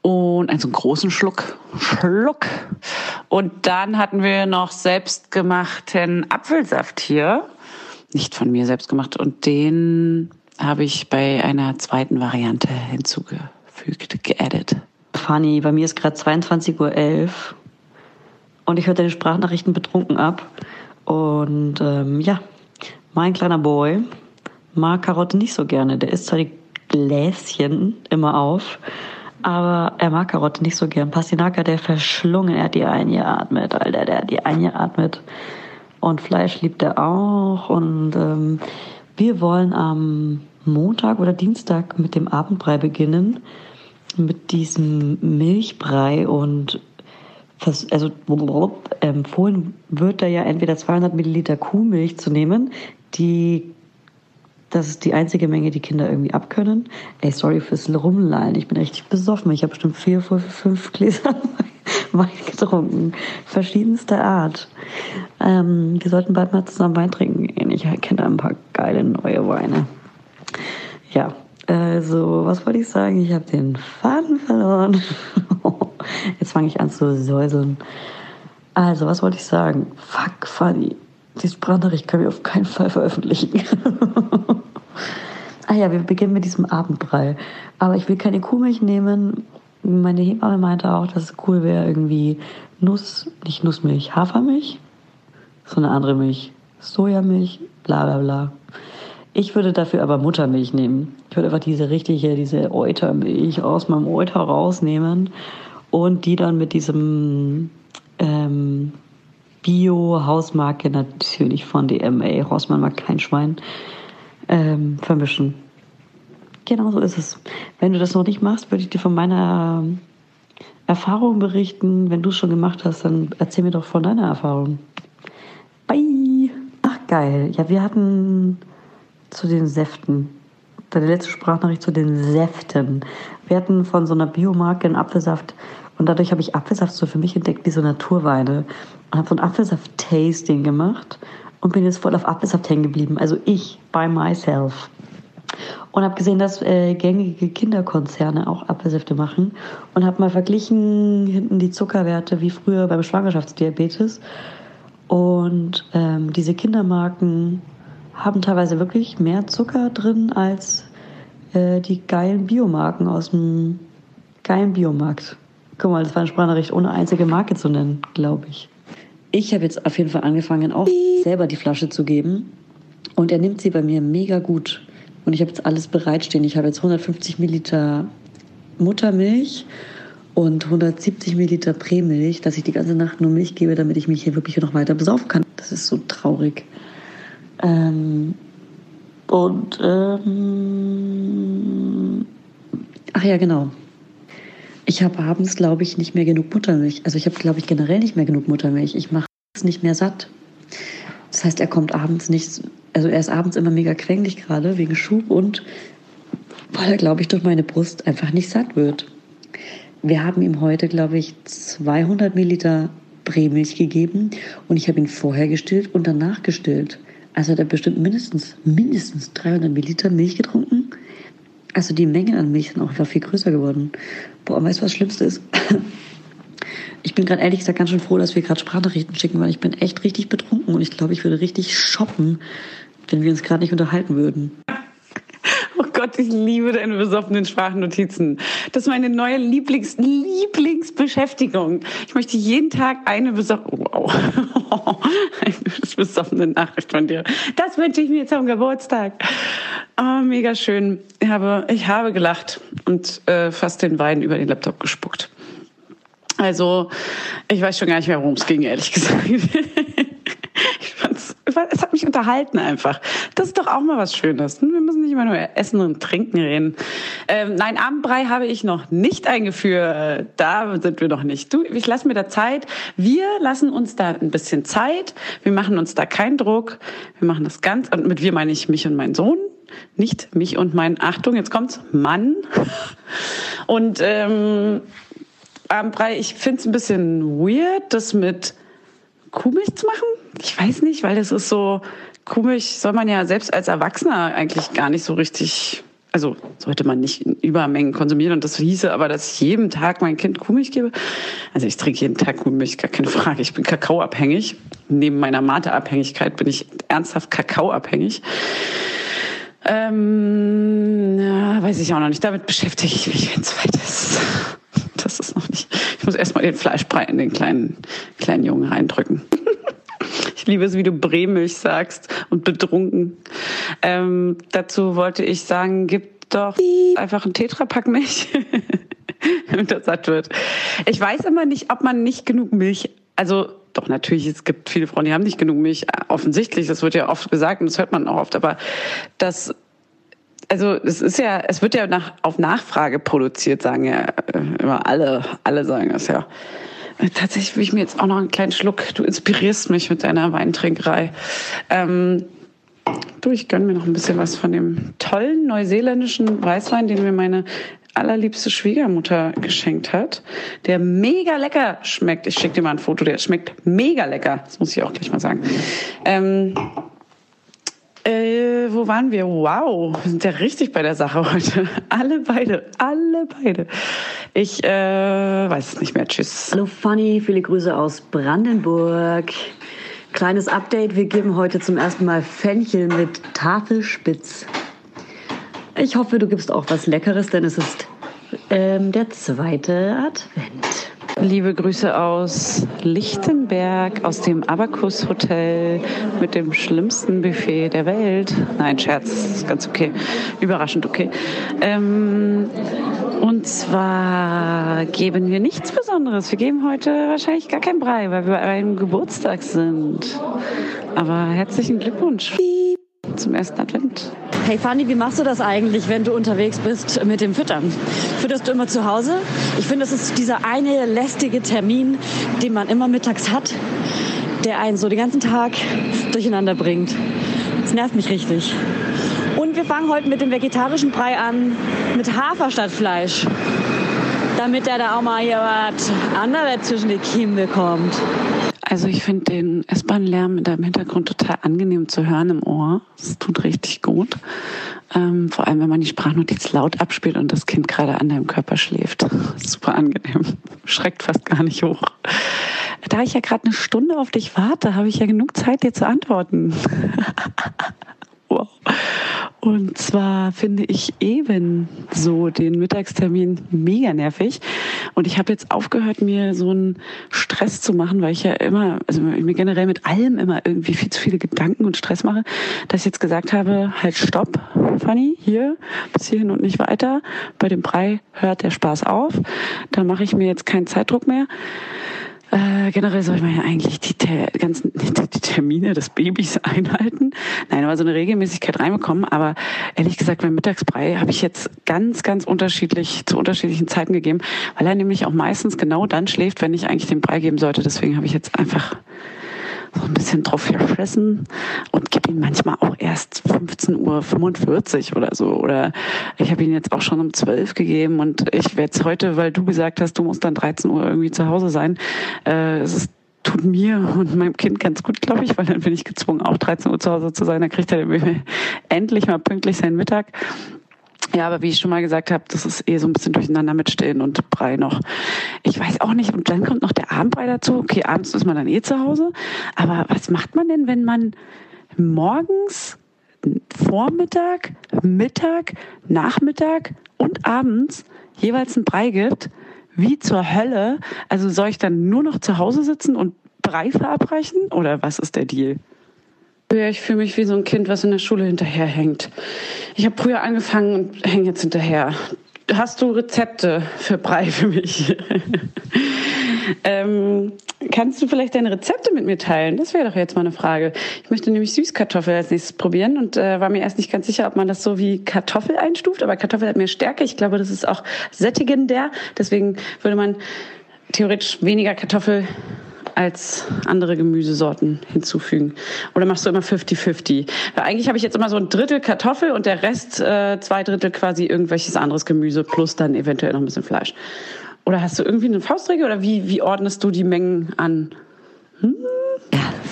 Und einen so einen großen Schluck. Schluck. Und dann hatten wir noch selbstgemachten Apfelsaft hier nicht von mir selbst gemacht. Und den habe ich bei einer zweiten Variante hinzugefügt, geaddet. Fanny, bei mir ist gerade 22.11 Uhr und ich höre deine Sprachnachrichten betrunken ab. Und ähm, ja, mein kleiner Boy mag Karotte nicht so gerne. Der isst zwar die Gläschen immer auf, aber er mag Karotte nicht so gern. Pastinaka, der verschlungen, er hat die eingeatmet, Alter, der hat die eingeatmet. Und Fleisch liebt er auch. Und ähm, wir wollen am Montag oder Dienstag mit dem Abendbrei beginnen. Mit diesem Milchbrei und also empfohlen wird da ja entweder 200 Milliliter Kuhmilch zu nehmen, die das ist die einzige Menge, die Kinder irgendwie abkönnen. Ey, sorry fürs Rumlallen. Ich bin richtig besoffen. Ich habe bestimmt vier, fünf, fünf Gläser Wein getrunken. Verschiedenster Art. Ähm, wir sollten bald mal zusammen Wein trinken. Ich kenne ein paar geile neue Weine. Ja, also, was wollte ich sagen? Ich habe den Faden verloren. Jetzt fange ich an zu säuseln. Also, was wollte ich sagen? Fuck, funny. Die Sprachnachricht können wir auf keinen Fall veröffentlichen. ah ja, wir beginnen mit diesem Abendbrei. Aber ich will keine Kuhmilch nehmen, meine Hebamme meinte auch, dass es cool wäre, irgendwie Nuss, nicht Nussmilch, Hafermilch, so eine andere Milch, Sojamilch, bla bla bla. Ich würde dafür aber Muttermilch nehmen. Ich würde einfach diese richtige, diese Eutermilch aus meinem Euter rausnehmen und die dann mit diesem ähm, Bio-Hausmarke natürlich von DMA, Rossmann mag kein Schwein, ähm, vermischen. Genau so ist es. Wenn du das noch nicht machst, würde ich dir von meiner Erfahrung berichten. Wenn du es schon gemacht hast, dann erzähl mir doch von deiner Erfahrung. Bye. Ach geil. Ja, wir hatten zu den Säften. Deine letzte Sprachnachricht zu den Säften. Wir hatten von so einer Biomarke einen Apfelsaft und dadurch habe ich Apfelsaft so für mich entdeckt wie so Naturweine habe so ein Apfelsaft-Tasting gemacht und bin jetzt voll auf Apfelsaft hängen geblieben. Also ich, by myself und habe gesehen, dass äh, gängige Kinderkonzerne auch Apfelsäfte machen und habe mal verglichen hinten die Zuckerwerte wie früher beim Schwangerschaftsdiabetes. Und ähm, diese Kindermarken haben teilweise wirklich mehr Zucker drin als äh, die geilen Biomarken aus dem geilen Biomarkt. Guck mal, das war eine Sprachnachricht ohne einzige Marke zu nennen, glaube ich. Ich habe jetzt auf jeden Fall angefangen, auch selber die Flasche zu geben. Und er nimmt sie bei mir mega gut. Und ich habe jetzt alles bereitstehen. Ich habe jetzt 150 Milliliter Muttermilch und 170 Milliliter Prämilch, dass ich die ganze Nacht nur Milch gebe, damit ich mich hier wirklich noch weiter besaufen kann. Das ist so traurig. Ähm, und ähm, ach ja, genau. Ich habe abends, glaube ich, nicht mehr genug Muttermilch. Also ich habe, glaube ich, generell nicht mehr genug Muttermilch. Ich mache es nicht mehr satt. Das heißt, er kommt abends nicht, also er ist abends immer mega quengelig gerade wegen Schub und weil er, glaube ich, durch meine Brust einfach nicht satt wird. Wir haben ihm heute, glaube ich, 200 Milliliter Prämilch gegeben und ich habe ihn vorher gestillt und danach gestillt. Also hat er bestimmt mindestens, mindestens 300 Milliliter Milch getrunken. Also die Menge an Milch ist auch einfach viel größer geworden. Boah, weißt du, was Schlimmste ist? Ich bin gerade ehrlich gesagt ganz schön froh, dass wir gerade Sprachnachrichten schicken, weil ich bin echt richtig betrunken und ich glaube, ich würde richtig shoppen, wenn wir uns gerade nicht unterhalten würden. Gott, ich liebe deine besoffenen Sprachnotizen. Das ist meine neue Lieblings Lieblingsbeschäftigung. Ich möchte jeden Tag eine besoffene, wow. eine besoffene Nachricht von dir. Das wünsche ich mir zum Geburtstag. Oh, mega schön. Ich habe, ich habe gelacht und äh, fast den Wein über den Laptop gespuckt. Also, ich weiß schon gar nicht mehr, worum es ging, ehrlich gesagt. Es hat mich unterhalten einfach. Das ist doch auch mal was Schönes. Wir müssen nicht immer nur essen und trinken reden. Ähm, nein, Abendbrei habe ich noch nicht eingeführt. Da sind wir noch nicht. Du, ich lasse mir da Zeit. Wir lassen uns da ein bisschen Zeit. Wir machen uns da keinen Druck. Wir machen das ganz, und mit wir meine ich mich und meinen Sohn nicht mich und mein, Achtung, jetzt kommt's, Mann. Und ähm, Abendbrei, ich finde es ein bisschen weird, das mit Kuhmilch zu machen. Ich weiß nicht, weil das ist so, Kuhmilch soll man ja selbst als Erwachsener eigentlich gar nicht so richtig, also sollte man nicht in Übermengen konsumieren und das hieße aber, dass ich jeden Tag mein Kind Kuhmilch gebe. Also ich trinke jeden Tag Kuhmilch, gar keine Frage. Ich bin kakaoabhängig. Neben meiner Mate-Abhängigkeit bin ich ernsthaft kakaoabhängig. Ähm, ja, weiß ich auch noch nicht. Damit beschäftige ich mich, wenn es weit ist. Das ist noch nicht. Erstmal den Fleischbrei in den kleinen, kleinen Jungen reindrücken. Ich liebe es, wie du Bremilch sagst und betrunken. Ähm, dazu wollte ich sagen, gib doch einfach einen Tetrapack Milch, damit er satt wird. Ich weiß immer nicht, ob man nicht genug Milch, also doch natürlich, es gibt viele Frauen, die haben nicht genug Milch, offensichtlich, das wird ja oft gesagt und das hört man auch oft, aber das also es ist ja, es wird ja nach, auf Nachfrage produziert, sagen ja äh, immer alle, alle sagen das ja. Tatsächlich will ich mir jetzt auch noch einen kleinen Schluck. Du inspirierst mich mit deiner Weintrinkerei. Ähm, du, ich gönne mir noch ein bisschen was von dem tollen neuseeländischen Weißwein, den mir meine allerliebste Schwiegermutter geschenkt hat, der mega lecker schmeckt. Ich schicke dir mal ein Foto, der schmeckt mega lecker. Das muss ich auch gleich mal sagen. Ähm, äh, wo waren wir? Wow, wir sind ja richtig bei der Sache heute. Alle beide, alle beide. Ich äh, weiß es nicht mehr. Tschüss. Hallo Fanny, viele Grüße aus Brandenburg. Kleines Update, wir geben heute zum ersten Mal Fenchel mit Tafelspitz. Ich hoffe, du gibst auch was Leckeres, denn es ist ähm, der zweite Advent. Liebe Grüße aus Lichtenberg, aus dem Abacus Hotel mit dem schlimmsten Buffet der Welt. Nein, Scherz, ist ganz okay. Überraschend okay. Ähm, und zwar geben wir nichts Besonderes. Wir geben heute wahrscheinlich gar kein Brei, weil wir bei einem Geburtstag sind. Aber herzlichen Glückwunsch zum ersten Advent. Hey Fanny, wie machst du das eigentlich, wenn du unterwegs bist mit dem Füttern? Fütterst du immer zu Hause? Ich finde, das ist dieser eine lästige Termin, den man immer mittags hat, der einen so den ganzen Tag durcheinander bringt. Das nervt mich richtig. Und wir fangen heute mit dem vegetarischen Brei an, mit Hafer statt Fleisch. Damit er da auch mal hier was anderes zwischen die Kiemen bekommt. Also ich finde den S-Bahn-Lärm da im Hintergrund total angenehm zu hören im Ohr. Es tut richtig gut. Ähm, vor allem, wenn man die Sprachnotiz laut abspielt und das Kind gerade an deinem Körper schläft. Super angenehm. Schreckt fast gar nicht hoch. Da ich ja gerade eine Stunde auf dich warte, habe ich ja genug Zeit, dir zu antworten. wow. Und zwar finde ich eben so den Mittagstermin mega nervig. Und ich habe jetzt aufgehört, mir so einen Stress zu machen, weil ich ja immer, also mir generell mit allem immer irgendwie viel zu viele Gedanken und Stress mache, dass ich jetzt gesagt habe, halt stopp, Fanny, hier, bis hierhin und nicht weiter. Bei dem Brei hört der Spaß auf. Da mache ich mir jetzt keinen Zeitdruck mehr. Äh, generell soll man ja eigentlich die, ter ganzen die Termine des Babys einhalten. Nein, aber so eine Regelmäßigkeit reinbekommen. Aber ehrlich gesagt, beim Mittagsbrei habe ich jetzt ganz, ganz unterschiedlich zu unterschiedlichen Zeiten gegeben, weil er nämlich auch meistens genau dann schläft, wenn ich eigentlich den Brei geben sollte. Deswegen habe ich jetzt einfach so ein bisschen drauf gefressen und gebe ihn manchmal auch erst 15.45 Uhr oder so. Oder ich habe ihn jetzt auch schon um 12 gegeben und ich werde es heute, weil du gesagt hast, du musst dann 13 Uhr irgendwie zu Hause sein. Äh, es ist tut mir und meinem Kind ganz gut, glaube ich, weil dann bin ich gezwungen, auch 13 Uhr zu Hause zu sein. Dann kriegt er endlich mal pünktlich seinen Mittag. Ja, aber wie ich schon mal gesagt habe, das ist eh so ein bisschen durcheinander mit Stillen und Brei noch. Ich weiß auch nicht. Und dann kommt noch der Abendbrei dazu. Okay, abends ist man dann eh zu Hause. Aber was macht man denn, wenn man morgens, Vormittag, Mittag, Nachmittag und abends jeweils einen Brei gibt? Wie zur Hölle? Also soll ich dann nur noch zu Hause sitzen und Brei verabreichen? Oder was ist der Deal? Ja, ich fühle mich wie so ein Kind, was in der Schule hinterherhängt. Ich habe früher angefangen und hänge jetzt hinterher. Hast du Rezepte für Brei für mich? Ähm, kannst du vielleicht deine Rezepte mit mir teilen? Das wäre doch jetzt mal eine Frage. Ich möchte nämlich Süßkartoffel als nächstes probieren und äh, war mir erst nicht ganz sicher, ob man das so wie Kartoffel einstuft. Aber Kartoffel hat mehr Stärke. Ich glaube, das ist auch sättigender. Deswegen würde man theoretisch weniger Kartoffel als andere Gemüsesorten hinzufügen? Oder machst du immer 50-50? Weil eigentlich habe ich jetzt immer so ein Drittel Kartoffel und der Rest, äh, zwei Drittel quasi irgendwelches anderes Gemüse plus dann eventuell noch ein bisschen Fleisch. Oder hast du irgendwie eine Faustregel oder wie, wie ordnest du die Mengen an?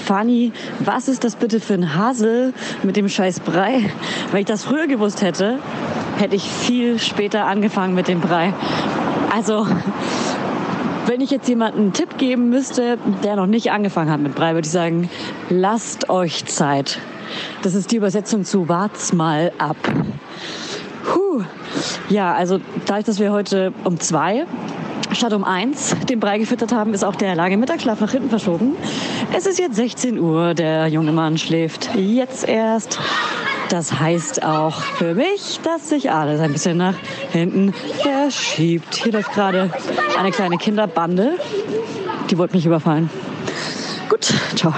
Fanny, was ist das bitte für ein Hasel mit dem scheiß Brei? Wenn ich das früher gewusst hätte, hätte ich viel später angefangen mit dem Brei. Also, wenn ich jetzt jemanden einen Tipp geben müsste, der noch nicht angefangen hat mit Brei, würde ich sagen, lasst euch Zeit. Das ist die Übersetzung zu wart's mal ab. Puh. Ja, also dadurch, dass wir heute um zwei statt um eins den Brei gefüttert haben, ist auch der lange Mittagsschlaf nach hinten verschoben. Es ist jetzt 16 Uhr, der junge Mann schläft jetzt erst. Das heißt auch für mich, dass sich alles ein bisschen nach hinten verschiebt. Hier läuft gerade eine kleine Kinderbande. Die wollte mich überfallen. Gut, ciao.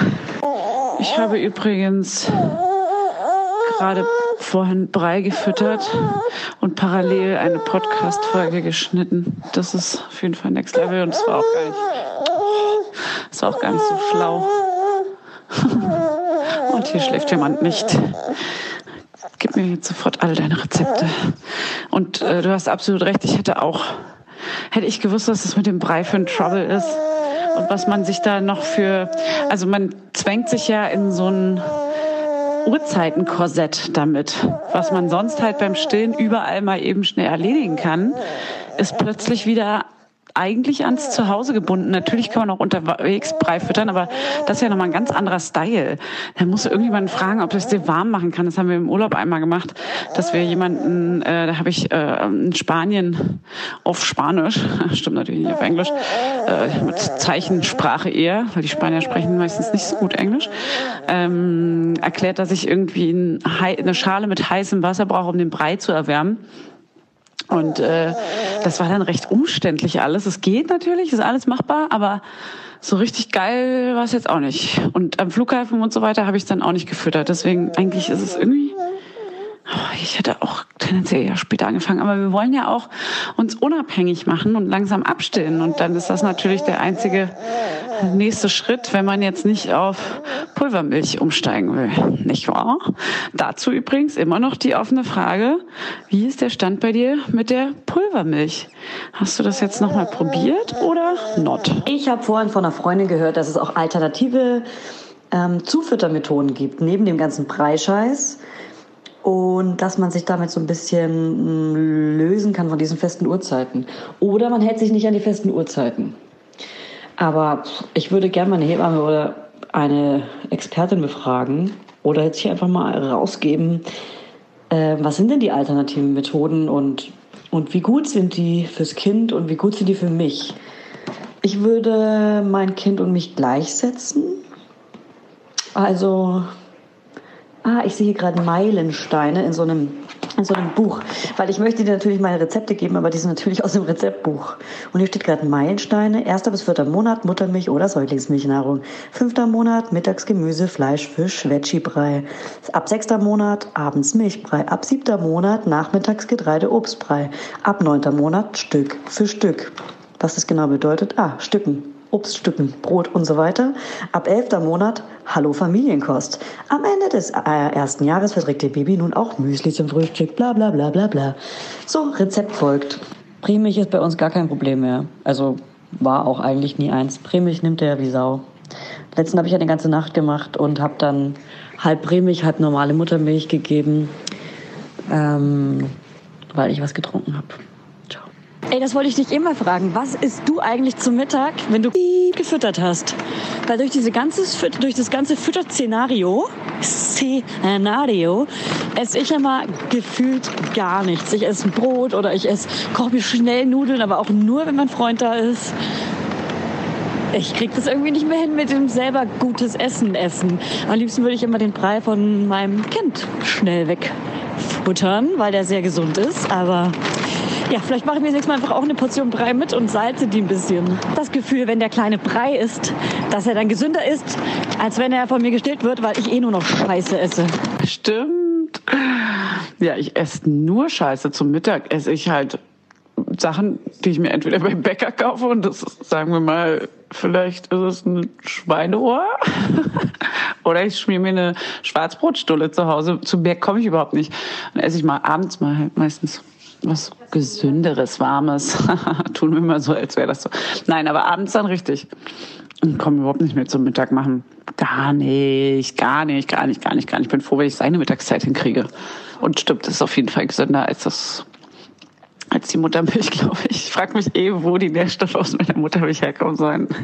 Ich habe übrigens gerade vorhin Brei gefüttert und parallel eine Podcast-Folge geschnitten. Das ist auf jeden Fall Next Level und es war auch gar nicht, das war auch gar nicht so schlau. Und hier schläft jemand nicht. Gib mir jetzt sofort alle deine Rezepte. Und äh, du hast absolut recht, ich hätte auch, hätte ich gewusst, was das mit dem Brei für ein Trouble ist und was man sich da noch für, also man zwängt sich ja in so ein Uhrzeitenkorsett damit. Was man sonst halt beim Stillen überall mal eben schnell erledigen kann, ist plötzlich wieder eigentlich ans Zuhause gebunden. Natürlich kann man auch unterwegs Brei füttern, aber das ist ja nochmal ein ganz anderer Style. Da muss irgendjemand fragen, ob das dir warm machen kann. Das haben wir im Urlaub einmal gemacht, dass wir jemanden, äh, da habe ich äh, in Spanien auf Spanisch, stimmt natürlich nicht auf Englisch, äh, mit Zeichensprache eher, weil die Spanier sprechen meistens nicht so gut Englisch, ähm, erklärt, dass ich irgendwie ein, eine Schale mit heißem Wasser brauche, um den Brei zu erwärmen. Und äh, das war dann recht umständlich alles. Es geht natürlich, ist alles machbar, aber so richtig geil war es jetzt auch nicht. Und am Flughafen und so weiter habe ich dann auch nicht gefüttert. Deswegen eigentlich ist es irgendwie ich hätte auch tendenziell eher später angefangen, aber wir wollen ja auch uns unabhängig machen und langsam abstillen. Und dann ist das natürlich der einzige nächste Schritt, wenn man jetzt nicht auf Pulvermilch umsteigen will. Nicht wahr? Dazu übrigens immer noch die offene Frage, wie ist der Stand bei dir mit der Pulvermilch? Hast du das jetzt nochmal probiert oder not? Ich habe vorhin von einer Freundin gehört, dass es auch alternative ähm, Zufüttermethoden gibt, neben dem ganzen Preischeiß und dass man sich damit so ein bisschen mm, lösen kann von diesen festen Uhrzeiten. Oder man hält sich nicht an die festen Uhrzeiten. Aber ich würde gerne mal eine Hebamme oder eine Expertin befragen oder jetzt hier einfach mal rausgeben, äh, was sind denn die alternativen Methoden und, und wie gut sind die fürs Kind und wie gut sind die für mich? Ich würde mein Kind und mich gleichsetzen. Also Ah, ich sehe hier gerade Meilensteine in so einem in so einem Buch, weil ich möchte dir natürlich meine Rezepte geben, aber die sind natürlich aus dem Rezeptbuch. Und hier steht gerade Meilensteine, erster bis vierter Monat Muttermilch oder Säuglingsmilchnahrung, fünfter Monat Mittagsgemüse, Fleisch, Fisch, Veggie-Brei, ab sechster Monat abends Milchbrei, ab siebter Monat nachmittags Getreide, Obstbrei, ab neunter Monat Stück für Stück. Was das genau bedeutet? Ah, Stücken. Obststücken, Brot und so weiter. Ab elfter Monat Hallo Familienkost. Am Ende des äh, ersten Jahres verträgt ihr Baby nun auch Müsli zum Frühstück, bla bla bla bla bla. So, Rezept folgt. Prämilch ist bei uns gar kein Problem mehr. Also war auch eigentlich nie eins. Prämilch nimmt er wie Sau. Letzten habe ich ja eine ganze Nacht gemacht und habe dann halb Prämilch, halb normale Muttermilch gegeben, ähm, weil ich was getrunken habe. Ey, das wollte ich dich immer fragen. Was isst du eigentlich zum Mittag, wenn du gefüttert hast? Weil durch, diese ganze, durch das ganze Fütterszenario, Szenario, esse ich immer gefühlt gar nichts. Ich esse Brot oder ich esse, koche mir schnell Nudeln, aber auch nur, wenn mein Freund da ist. Ich krieg das irgendwie nicht mehr hin mit dem selber gutes Essen essen. Am liebsten würde ich immer den Brei von meinem Kind schnell wegfuttern, weil der sehr gesund ist. Aber Ja, vielleicht mache ich mir das nächste Mal einfach auch eine Portion Brei mit und salze die ein bisschen. Das Gefühl, wenn der kleine Brei ist, dass er dann gesünder ist, als wenn er von mir gestillt wird, weil ich eh nur noch Scheiße esse. Stimmt. Ja, ich esse nur Scheiße. Zum Mittag esse ich halt Sachen, die ich mir entweder beim Bäcker kaufe und das sagen wir mal, vielleicht ist es ein Schweineohr oder ich schmier mir eine Schwarzbrotstulle zu Hause. Zu mehr komme ich überhaupt nicht. Dann esse ich mal abends mal halt meistens was gesünderes, warmes. Tun wir mal so, als wäre das so. Nein, aber abends dann richtig. Und komme überhaupt nicht mehr zum Mittag machen. Gar nicht, gar nicht, gar nicht, gar nicht, gar nicht. Ich bin froh, wenn ich seine Mittagszeit hinkriege. Und stimmt, das ist auf jeden Fall gesünder als das als die Muttermilch, glaube ich. Ich frage mich eh, wo die Nährstoffe aus meiner Muttermilch herkommen sollen.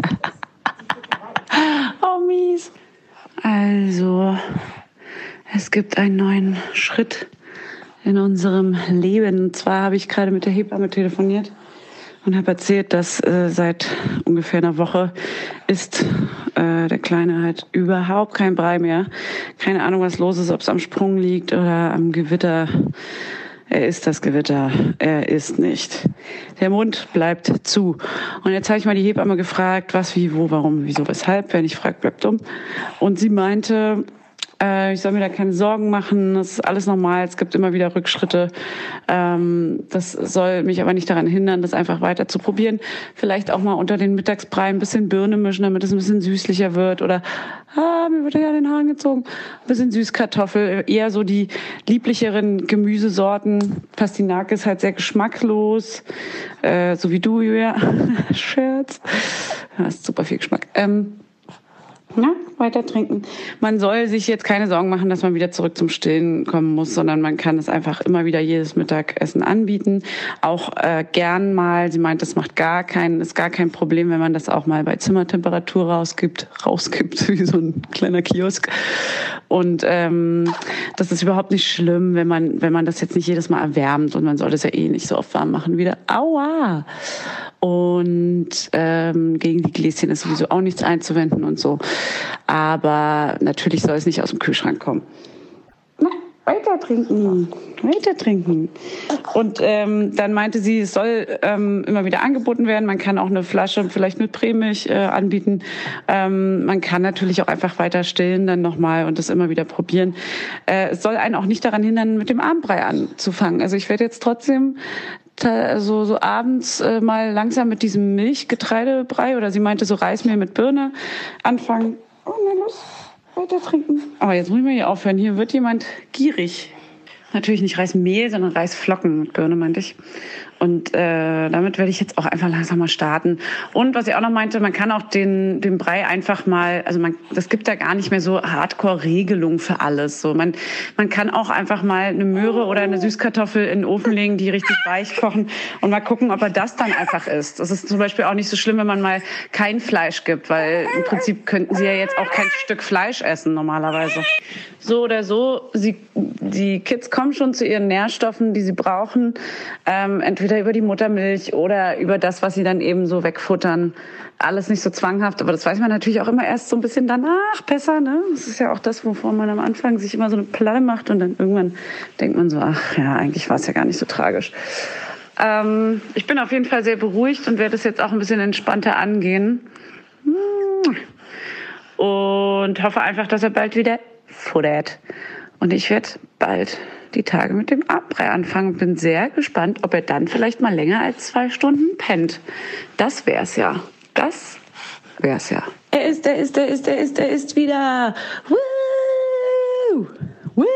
oh, mies. Also, es gibt einen neuen Schritt in unserem Leben. Und zwar habe ich gerade mit der Hebamme telefoniert und habe erzählt, dass äh, seit ungefähr einer Woche ist äh, der Kleine halt überhaupt kein Brei mehr. Keine Ahnung, was los ist, ob es am Sprung liegt oder am Gewitter. Er ist das Gewitter. Er ist nicht. Der Mund bleibt zu. Und jetzt habe ich mal die Hebamme gefragt, was, wie, wo, warum, wieso, weshalb. Wer nicht fragt, bleibt dumm. Und sie meinte, äh, ich soll mir da keine Sorgen machen. Das ist alles normal. Es gibt immer wieder Rückschritte. Ähm, das soll mich aber nicht daran hindern, das einfach weiter zu probieren. Vielleicht auch mal unter den Mittagsbrei ein bisschen Birne mischen, damit es ein bisschen süßlicher wird. Oder, ah, mir wird ja den Haaren gezogen. Ein bisschen Süßkartoffel. Eher so die lieblicheren Gemüsesorten. Pastinake ist halt sehr geschmacklos. Äh, so wie du, Julia. Scherz. Hast super viel Geschmack. Ähm, ja, weiter trinken. Man soll sich jetzt keine Sorgen machen, dass man wieder zurück zum Stillen kommen muss, sondern man kann es einfach immer wieder jedes Mittagessen anbieten. Auch äh, gern mal, sie meint, das macht gar kein, ist gar kein Problem, wenn man das auch mal bei Zimmertemperatur rausgibt, rausgibt, wie so ein kleiner Kiosk. Und ähm, das ist überhaupt nicht schlimm, wenn man, wenn man das jetzt nicht jedes Mal erwärmt und man soll das ja eh nicht so oft warm machen wieder. Aua! Und ähm, gegen die Gläschen ist sowieso auch nichts einzuwenden und so. Aber natürlich soll es nicht aus dem Kühlschrank kommen. Na, weiter trinken, weiter trinken. Und ähm, dann meinte sie, es soll ähm, immer wieder angeboten werden. Man kann auch eine Flasche vielleicht mit Prämilch äh, anbieten. Ähm, man kann natürlich auch einfach weiter stillen dann nochmal und das immer wieder probieren. Äh, es soll einen auch nicht daran hindern, mit dem Abendbrei anzufangen. Also ich werde jetzt trotzdem so, so abends äh, mal langsam mit diesem Milchgetreidebrei oder sie meinte so Reismehl mit Birne anfangen. Oh, na los, weiter trinken. Aber jetzt muss ich mal hier aufhören. Hier wird jemand gierig. Natürlich nicht Reismehl, sondern Reisflocken mit Birne, meinte ich. Und äh, damit werde ich jetzt auch einfach langsam mal starten. Und was ich auch noch meinte, man kann auch den, den Brei einfach mal, also man, das gibt da gar nicht mehr so Hardcore-Regelungen für alles. So man, man kann auch einfach mal eine Möhre oder eine Süßkartoffel in den Ofen legen, die richtig weich kochen und mal gucken, ob er das dann einfach isst. Das ist zum Beispiel auch nicht so schlimm, wenn man mal kein Fleisch gibt, weil im Prinzip könnten sie ja jetzt auch kein Stück Fleisch essen normalerweise. So oder so, sie, die Kids kommen schon zu ihren Nährstoffen, die sie brauchen. Ähm, entweder entweder über die Muttermilch oder über das, was sie dann eben so wegfuttern. Alles nicht so zwanghaft, aber das weiß man natürlich auch immer erst so ein bisschen danach besser. Ne? Das ist ja auch das, wovon man am Anfang sich immer so eine Platte macht und dann irgendwann denkt man so, ach ja, eigentlich war es ja gar nicht so tragisch. Ähm, ich bin auf jeden Fall sehr beruhigt und werde es jetzt auch ein bisschen entspannter angehen. Und hoffe einfach, dass er bald wieder futtert. Und ich werde bald die Tage mit dem Abbrei anfangen. Bin sehr gespannt, ob er dann vielleicht mal länger als zwei Stunden pennt. Das wär's ja. Das wär's ja. Er ist, er ist, er ist, er ist, er ist wieder. Woo! Woo!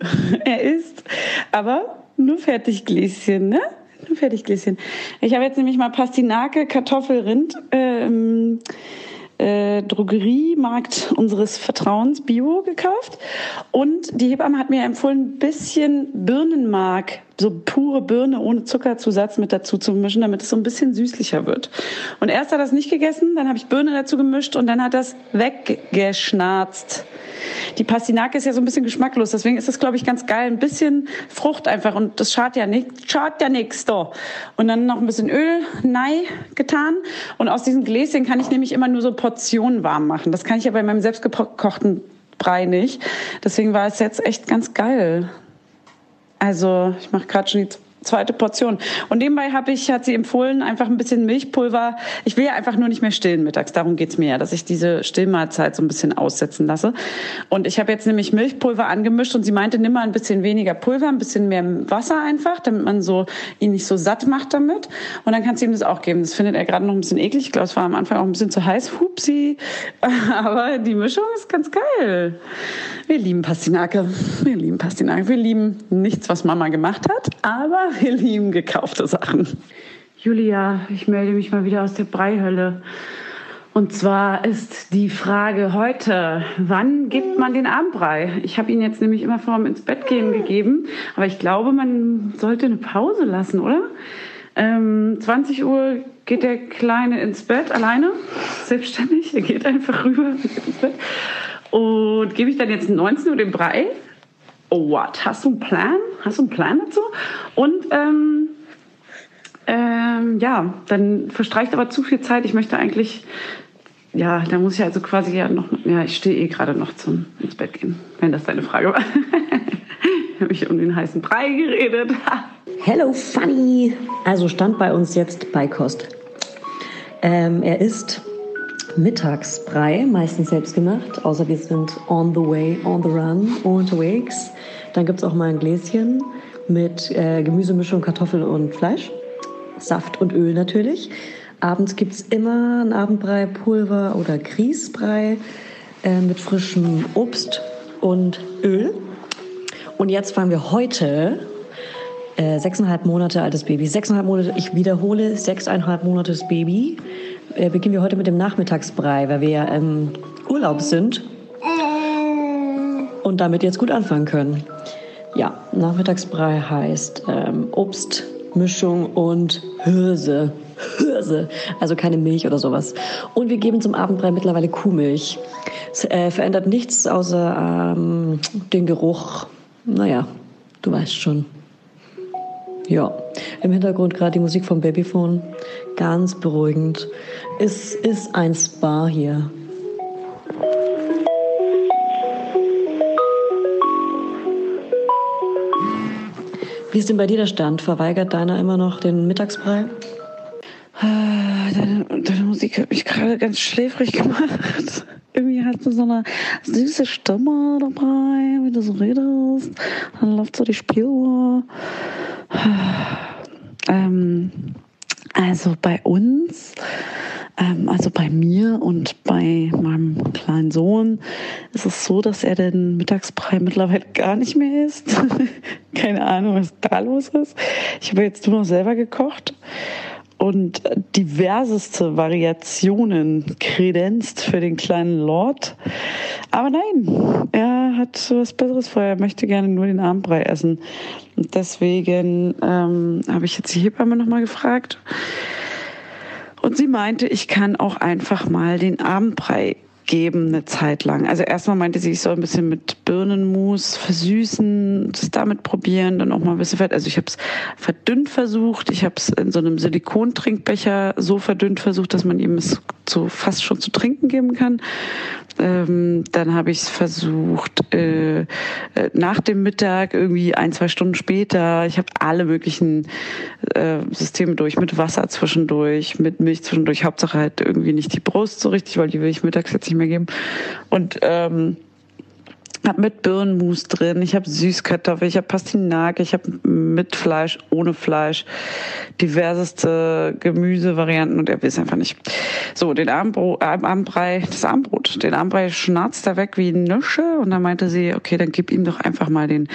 Er ist, aber nur Fertiggläschen, ne? Nur Fertiggläschen. Ich habe jetzt nämlich mal Pastinake, Kartoffelrind. Ähm, äh, Drogeriemarkt unseres Vertrauens Bio gekauft. Und die Hebamme hat mir empfohlen, ein bisschen Birnenmark so pure Birne ohne Zuckerzusatz mit dazu zu mischen, damit es so ein bisschen süßlicher wird. Und erst hat er das nicht gegessen, dann habe ich Birne dazu gemischt und dann hat das weggeschnarzt. Die Pastinake ist ja so ein bisschen geschmacklos, deswegen ist das, glaube ich, ganz geil. Ein bisschen Frucht einfach und das schadet ja nicht, schadet ja nichts. So. Und dann noch ein bisschen Öl, Nei getan. Und aus diesen Gläschen kann ich nämlich immer nur so Portionen warm machen. Das kann ich ja bei meinem selbstgekochten Brei nicht. Deswegen war es jetzt echt ganz geil. Also ich mache gerade schon die zweite Portion. Und nebenbei habe ich, hat sie empfohlen, einfach ein bisschen Milchpulver. Ich will ja einfach nur nicht mehr stillen mittags. Darum geht's mir ja, dass ich diese Stillmahlzeit so ein bisschen aussetzen lasse. Und ich habe jetzt nämlich Milchpulver angemischt und sie meinte, nimm mal ein bisschen weniger Pulver, ein bisschen mehr Wasser einfach, damit man so ihn nicht so satt macht damit. Und dann kannst du ihm das auch geben. Das findet er gerade noch ein bisschen eklig. Ich glaube, es war am Anfang auch ein bisschen zu heiß. Hupsi. Aber die Mischung ist ganz geil. Wir lieben Pastinake. Wir lieben Pastinake. Wir lieben nichts, was Mama gemacht hat, aber wir lieben gekaufte Sachen. Julia, ich melde mich mal wieder aus der Breihölle. Und zwar ist die Frage heute, wann gibt man den Abendbrei? Ich habe ihn jetzt nämlich immer vorm ins Bett gehen gegeben, aber ich glaube, man sollte eine Pause lassen, oder? Ähm, 20 Uhr geht der Kleine ins Bett alleine, selbstständig. Er geht einfach rüber ins Bett. Und gebe ich dann jetzt 19 Uhr den Brei? Oh, what? Hast du einen Plan? Hast du einen Plan dazu? Und ähm, ähm, ja, dann verstreicht aber zu viel Zeit. Ich möchte eigentlich, ja, da muss ich also quasi ja noch, ja, ich stehe eh gerade noch zum ins Bett gehen, wenn das deine Frage war. habe ich um den heißen Brei geredet. Hello, Funny! Also stand bei uns jetzt Beikost. Ähm, er ist Mittagsbrei, meistens selbst gemacht, außer wir sind on the way, on the run, unterwegs. Dann gibt es auch mal ein Gläschen mit äh, Gemüsemischung, Kartoffel und Fleisch. Saft und Öl natürlich. Abends gibt es immer ein Abendbrei, Pulver oder Grießbrei äh, mit frischem Obst und Öl. Und jetzt fangen wir heute äh, sechseinhalb Monate altes Baby. Sechseinhalb Monate, ich wiederhole, sechseinhalb Monate Baby. Äh, beginnen wir heute mit dem Nachmittagsbrei, weil wir ja im Urlaub sind und damit jetzt gut anfangen können. Ja, Nachmittagsbrei heißt ähm, Obstmischung und Hirse. Hirse, also keine Milch oder sowas. Und wir geben zum Abendbrei mittlerweile Kuhmilch. Es äh, verändert nichts außer ähm, den Geruch. Naja, du weißt schon. Ja, im Hintergrund gerade die Musik vom Babyphone. Ganz beruhigend. Es ist ein Spa hier. Wie ist denn bei dir der Stand? Verweigert deiner immer noch den Mittagsbrei? Ah, Deine, deine Musik hat mich gerade ganz schläfrig gemacht. Irgendwie hast du so eine süße Stimme dabei, wie du so redest. Dann läuft so die Spieluhr. Ähm, also bei uns, ähm, also bei mir und bei meinem kleinen Sohn ist es so, dass er den Mittagsbrei mittlerweile gar nicht mehr isst. Keine Ahnung, was da los ist. Ich habe jetzt nur noch selber gekocht und diverseste Variationen kredenzt für den kleinen Lord. Aber nein, er hat was Besseres vor. Er möchte gerne nur den Abendbrei essen. Und deswegen ähm, habe ich jetzt die Hebamme nochmal gefragt. Sie meinte, ich kann auch einfach mal den Abendbrei geben eine Zeit lang. Also erstmal meinte sie, ich soll ein bisschen mit Birnenmus versüßen, das damit probieren, dann auch mal ein bisschen fett. Also ich habe es verdünnt versucht, ich habe es in so einem Silikontrinkbecher so verdünnt versucht, dass man ihm es so fast schon zu trinken geben kann. Ähm, dann habe ich es versucht äh, äh, nach dem Mittag, irgendwie ein, zwei Stunden später. Ich habe alle möglichen äh, Systeme durch, mit Wasser zwischendurch, mit Milch zwischendurch. Hauptsache halt irgendwie nicht die Brust so richtig, weil die will ich mittags jetzt nicht mehr geben. Und ähm, habe mit Birnenmus drin, ich habe Süßkartoffel, ich habe Pastinake, ich habe mit Fleisch, ohne Fleisch, diverseste Gemüsevarianten und er will es einfach nicht. So, den Abendbrot, Abendbrei, das Abendbrot, den Abendbrei schnarzt er weg wie ein Nüsche und dann meinte sie, okay, dann gib ihm doch einfach mal den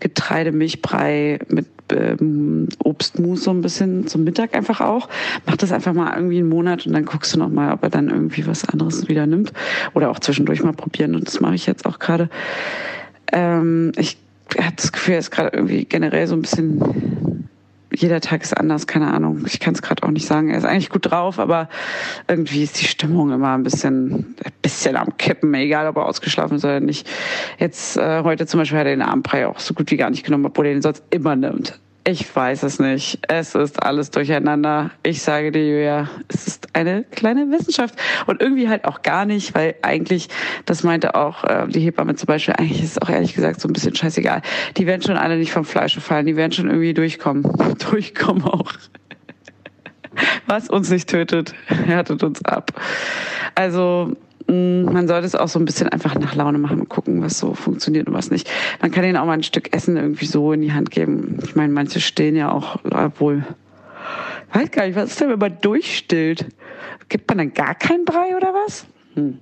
Getreidemilchbrei mit ähm, Obstmus so ein bisschen zum Mittag einfach auch. Mach das einfach mal irgendwie einen Monat und dann guckst du noch mal, ob er dann irgendwie was anderes wieder nimmt oder auch zwischendurch mal probieren und das mache ich jetzt auch gerade. Ähm, ich habe das Gefühl, er ist gerade irgendwie generell so ein bisschen jeder Tag ist anders, keine Ahnung. Ich kann es gerade auch nicht sagen. Er ist eigentlich gut drauf, aber irgendwie ist die Stimmung immer ein bisschen, ein bisschen am Kippen, egal ob er ausgeschlafen ist oder nicht. Jetzt äh, heute zum Beispiel hat er den Abendbrei auch so gut wie gar nicht genommen, obwohl er den sonst immer nimmt. Ich weiß es nicht. Es ist alles durcheinander. Ich sage dir, Julia, es ist eine kleine Wissenschaft. Und irgendwie halt auch gar nicht, weil eigentlich, das meinte auch äh, die Hebamme zum Beispiel, eigentlich ist es auch ehrlich gesagt so ein bisschen scheißegal. Die werden schon alle nicht vom Fleische fallen. Die werden schon irgendwie durchkommen. durchkommen auch. Was uns nicht tötet, härtet uns ab. Also man sollte es auch so ein bisschen einfach nach Laune machen und gucken, was so funktioniert und was nicht. Man kann ihnen auch mal ein Stück Essen irgendwie so in die Hand geben. Ich meine, manche stehen ja auch, obwohl, weiß gar nicht, was ist denn, wenn man durchstillt? Gibt man dann gar keinen Brei oder was? Hm.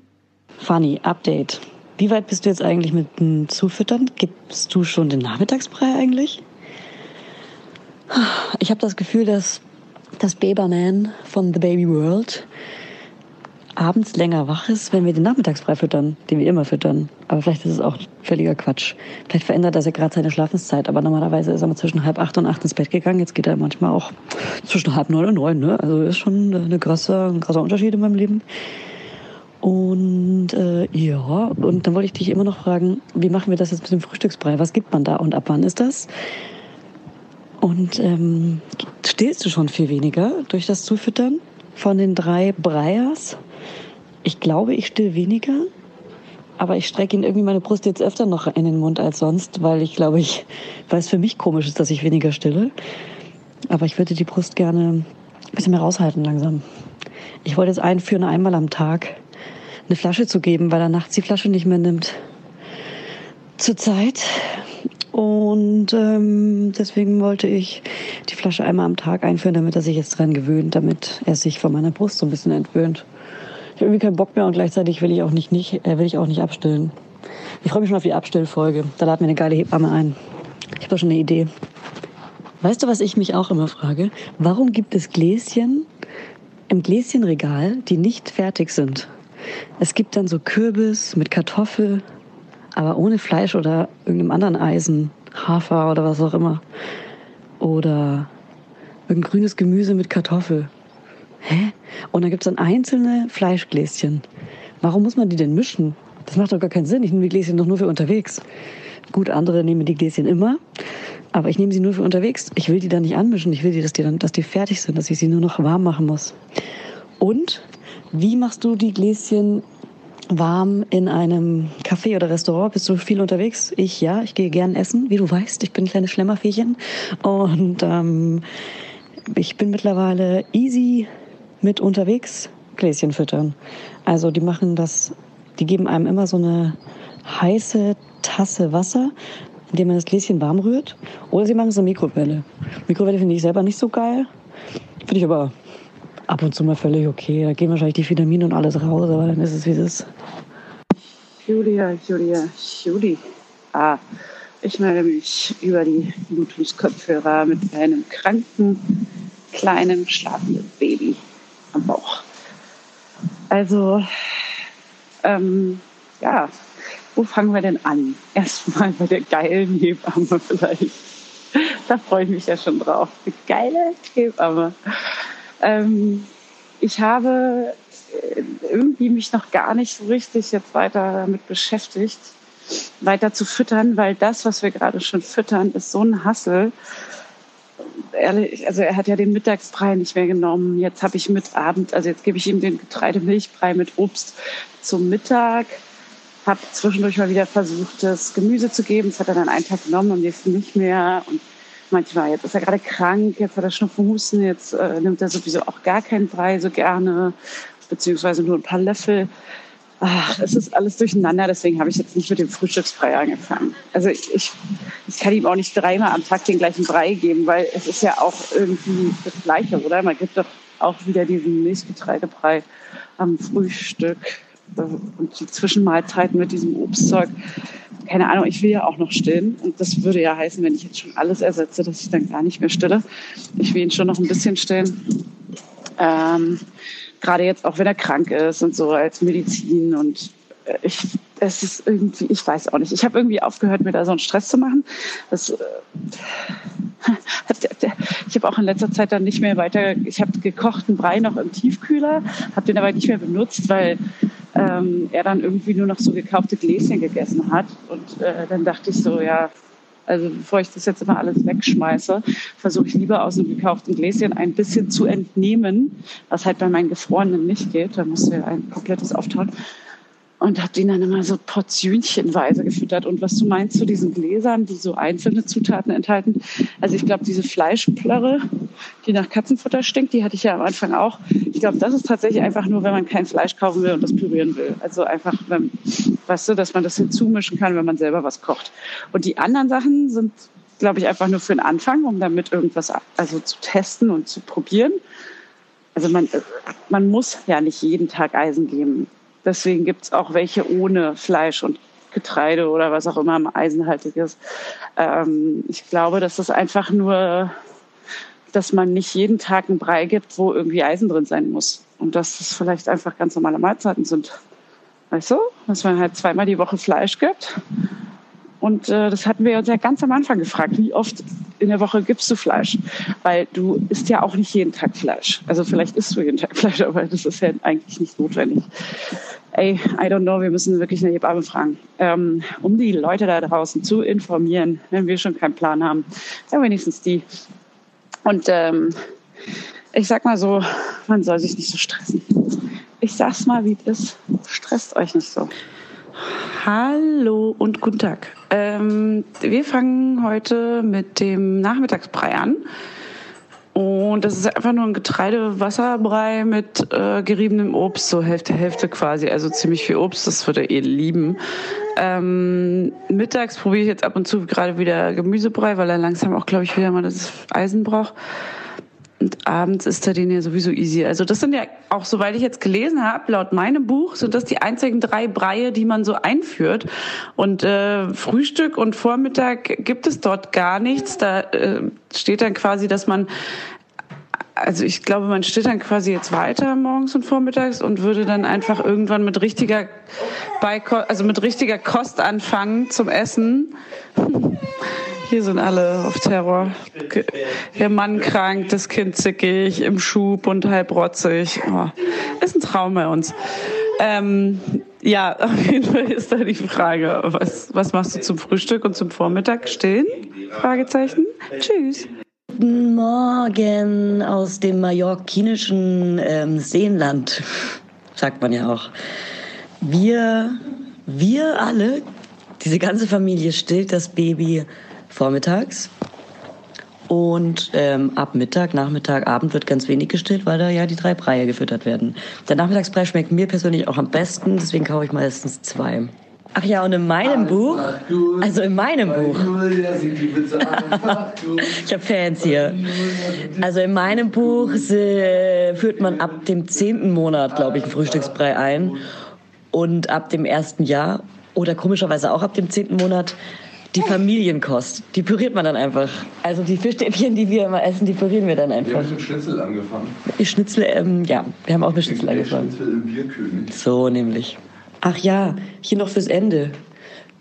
Funny, Update. Wie weit bist du jetzt eigentlich mit dem Zufüttern? Gibst du schon den Nachmittagsbrei eigentlich? Ich habe das Gefühl, dass das Baberman von The Baby World abends länger wach ist, wenn wir den Nachmittagsbrei füttern, den wir immer füttern. Aber vielleicht ist es auch völliger Quatsch. Vielleicht verändert er gerade seine Schlafenszeit. Aber normalerweise ist er mal zwischen halb acht und acht ins Bett gegangen. Jetzt geht er manchmal auch zwischen halb neun und neun. Ne? Also ist schon eine krasse, ein krasser Unterschied in meinem Leben. Und äh, ja, und dann wollte ich dich immer noch fragen, wie machen wir das jetzt mit dem Frühstücksbrei? Was gibt man da und ab wann ist das? Und ähm, stillst du schon viel weniger durch das Zufüttern von den drei Breiers? Ich glaube, ich still weniger, aber ich strecke ihn irgendwie meine Brust jetzt öfter noch in den Mund als sonst, weil ich glaube, ich, weil es für mich komisch ist, dass ich weniger stille. Aber ich würde die Brust gerne ein bisschen mehr raushalten langsam. Ich wollte es einführen, einmal am Tag eine Flasche zu geben, weil er nachts die Flasche nicht mehr nimmt. Zurzeit. Und ähm, deswegen wollte ich die Flasche einmal am Tag einführen, damit er sich jetzt dran gewöhnt, damit er sich von meiner Brust so ein bisschen entwöhnt. Ich habe irgendwie keinen Bock mehr und gleichzeitig will ich auch nicht, nicht, äh, will ich auch nicht abstillen. Ich freue mich schon auf die Abstillfolge. Da laden wir eine geile Hebamme ein. Ich habe da schon eine Idee. Weißt du, was ich mich auch immer frage? Warum gibt es Gläschen im Gläschenregal, die nicht fertig sind? Es gibt dann so Kürbis mit Kartoffel, aber ohne Fleisch oder irgendeinem anderen Eisen, Hafer oder was auch immer. Oder irgendein grünes Gemüse mit Kartoffel. Hä? Und dann gibt es dann einzelne Fleischgläschen. Warum muss man die denn mischen? Das macht doch gar keinen Sinn. Ich nehme die Gläschen doch nur für unterwegs. Gut, andere nehmen die Gläschen immer, aber ich nehme sie nur für unterwegs. Ich will die dann nicht anmischen. Ich will, die, dass, die dann, dass die fertig sind, dass ich sie nur noch warm machen muss. Und wie machst du die Gläschen warm in einem Café oder Restaurant? Bist du viel unterwegs? Ich ja, ich gehe gern essen, wie du weißt. Ich bin ein kleines Schlemmerfähchen. Und ähm, ich bin mittlerweile easy mit unterwegs Gläschen füttern. Also die machen das, die geben einem immer so eine heiße Tasse Wasser, indem man das Gläschen warm rührt. Oder sie machen es in Mikrowelle. Mikrowelle finde ich selber nicht so geil. Finde ich aber ab und zu mal völlig okay. Da gehen wahrscheinlich die Vitamine und alles raus, aber dann ist es wie es ist. Julia, Julia, Juli. Ah, ich melde mich über die Bluetooth-Kopfhörer mit einem kranken, kleinen, schlafenden Baby am Bauch. Also, ähm, ja, wo fangen wir denn an? Erstmal bei der geilen Hebamme vielleicht. Da freue ich mich ja schon drauf. Die geile Hebamme. Ähm, ich habe äh, irgendwie mich noch gar nicht so richtig jetzt weiter damit beschäftigt, weiter zu füttern, weil das, was wir gerade schon füttern, ist so ein Hassel ehrlich, also er hat ja den Mittagsbrei nicht mehr genommen. Jetzt habe ich mit Abend, also jetzt gebe ich ihm den Getreidemilchbrei mit Obst zum Mittag. Habe zwischendurch mal wieder versucht, das Gemüse zu geben. Das hat er dann einen Tag genommen, am nächsten nicht mehr. Und manchmal, jetzt ist er gerade krank, jetzt hat er Schnupfen, Husten, jetzt äh, nimmt er sowieso auch gar keinen Brei so gerne, beziehungsweise nur ein paar Löffel ach, es ist alles durcheinander, deswegen habe ich jetzt nicht mit dem Frühstücksbrei angefangen. Also ich, ich, ich kann ihm auch nicht dreimal am Tag den gleichen Brei geben, weil es ist ja auch irgendwie das Gleiche, oder? Man gibt doch auch wieder diesen Milchgetreidebrei am Frühstück und die Zwischenmahlzeiten mit diesem Obstzeug. Keine Ahnung, ich will ja auch noch stillen. Und das würde ja heißen, wenn ich jetzt schon alles ersetze, dass ich dann gar nicht mehr stille. Ich will ihn schon noch ein bisschen stillen. Ähm, gerade jetzt auch wenn er krank ist und so als Medizin und äh, ich es ist irgendwie ich weiß auch nicht. Ich habe irgendwie aufgehört mir da so einen Stress zu machen. Das äh, ich habe auch in letzter Zeit dann nicht mehr weiter ich habe gekochten Brei noch im Tiefkühler habe den aber nicht mehr benutzt weil ähm, er dann irgendwie nur noch so gekaufte Gläschen gegessen hat. Und äh, dann dachte ich so ja Also bevor ich das jetzt immer alles wegschmeiße, versuche ich lieber aus einem gekauften Gläschen ein bisschen zu entnehmen, was halt bei meinen Gefrorenen nicht geht. Da musst du ja ein komplettes auftauen und habe den dann immer so portionchenweise gefüttert. Und was du meinst zu diesen Gläsern, die so einzelne Zutaten enthalten, also ich glaube, diese Fleischplörre, die nach Katzenfutter stinkt, die hatte ich ja am Anfang auch. Ich glaube, das ist tatsächlich einfach nur, wenn man kein Fleisch kaufen will und das pürieren will. Also einfach, wenn, weißt du, dass man das hinzumischen kann, wenn man selber was kocht. Und die anderen Sachen sind, glaube ich, einfach nur für den Anfang, um damit irgendwas also zu testen und zu probieren. Also man, man muss ja nicht jeden Tag Eisen geben. Deswegen gibt es auch welche ohne Fleisch und Getreide oder was auch immer eisenhaltig ist. Ähm, ich glaube, dass das einfach nur, dass man nicht jeden Tag einen Brei gibt, wo irgendwie Eisen drin sein muss. Und dass das vielleicht einfach ganz normale Mahlzeiten sind. Weißt du? Dass man halt zweimal die Woche Fleisch gibt. Und äh, das hatten wir uns ja ganz am Anfang gefragt. Wie oft in der Woche gibst du Fleisch? Weil du isst ja auch nicht jeden Tag Fleisch. Also vielleicht isst du jeden Tag Fleisch, aber das ist ja eigentlich nicht notwendig ey, I don't know, wir müssen wirklich eine Hebamme fragen, ähm, um die Leute da draußen zu informieren, wenn wir schon keinen Plan haben. Ja, wenigstens die. Und ähm, ich sag mal so, man soll sich nicht so stressen. Ich sag's mal, wie es ist. Stresst euch nicht so. Hallo und guten Tag. Ähm, wir fangen heute mit dem Nachmittagsbrei an. Und das ist einfach nur ein Getreidewasserbrei mit äh, geriebenem Obst, so Hälfte, Hälfte quasi. Also ziemlich viel Obst, das würde eh lieben. Ähm, mittags probiere ich jetzt ab und zu gerade wieder Gemüsebrei, weil er langsam auch, glaube ich, wieder mal das Eisen braucht. Und abends ist er den ja sowieso easy. Also das sind ja auch, soweit ich jetzt gelesen habe, laut meinem Buch sind das die einzigen drei Breie, die man so einführt. Und äh, Frühstück und Vormittag gibt es dort gar nichts. Da äh, steht dann quasi, dass man also ich glaube, man steht dann quasi jetzt weiter morgens und vormittags und würde dann einfach irgendwann mit richtiger Beikost, also mit richtiger Kost anfangen zum Essen. Hier sind alle auf Terror. Der Mann krank, das Kind zickig, im Schub und halb rotzig. Oh, ist ein Traum bei uns. Ähm, ja, auf jeden Fall ist da die Frage, was, was machst du zum Frühstück und zum Vormittag? Stillen? Fragezeichen. Tschüss. Guten Morgen aus dem mallorquinischen ähm, Seenland, sagt man ja auch. Wir, wir alle, diese ganze Familie stillt das Baby vormittags. Und ähm, ab Mittag, Nachmittag, Abend wird ganz wenig gestillt, weil da ja die drei Breie gefüttert werden. Der Nachmittagsbrei schmeckt mir persönlich auch am besten, deswegen kaufe ich meistens zwei. Ach ja, und in meinem Alles Buch, also in meinem Buch, ich habe Fans hier. Also in meinem Buch führt man ab dem zehnten Monat, glaube ich, einen Frühstücksbrei ein und ab dem ersten Jahr oder komischerweise auch ab dem zehnten Monat die Familienkost. Die püriert man dann einfach. Also die Fischstäbchen, die wir immer essen, die pürieren wir dann einfach. Wir haben mit Schnitzel angefangen. Schnitzel, ähm, ja, wir haben auch mit Schnitzel angefangen. Schnitzel im Bierkönig. So nämlich. Ach ja, hier noch fürs Ende.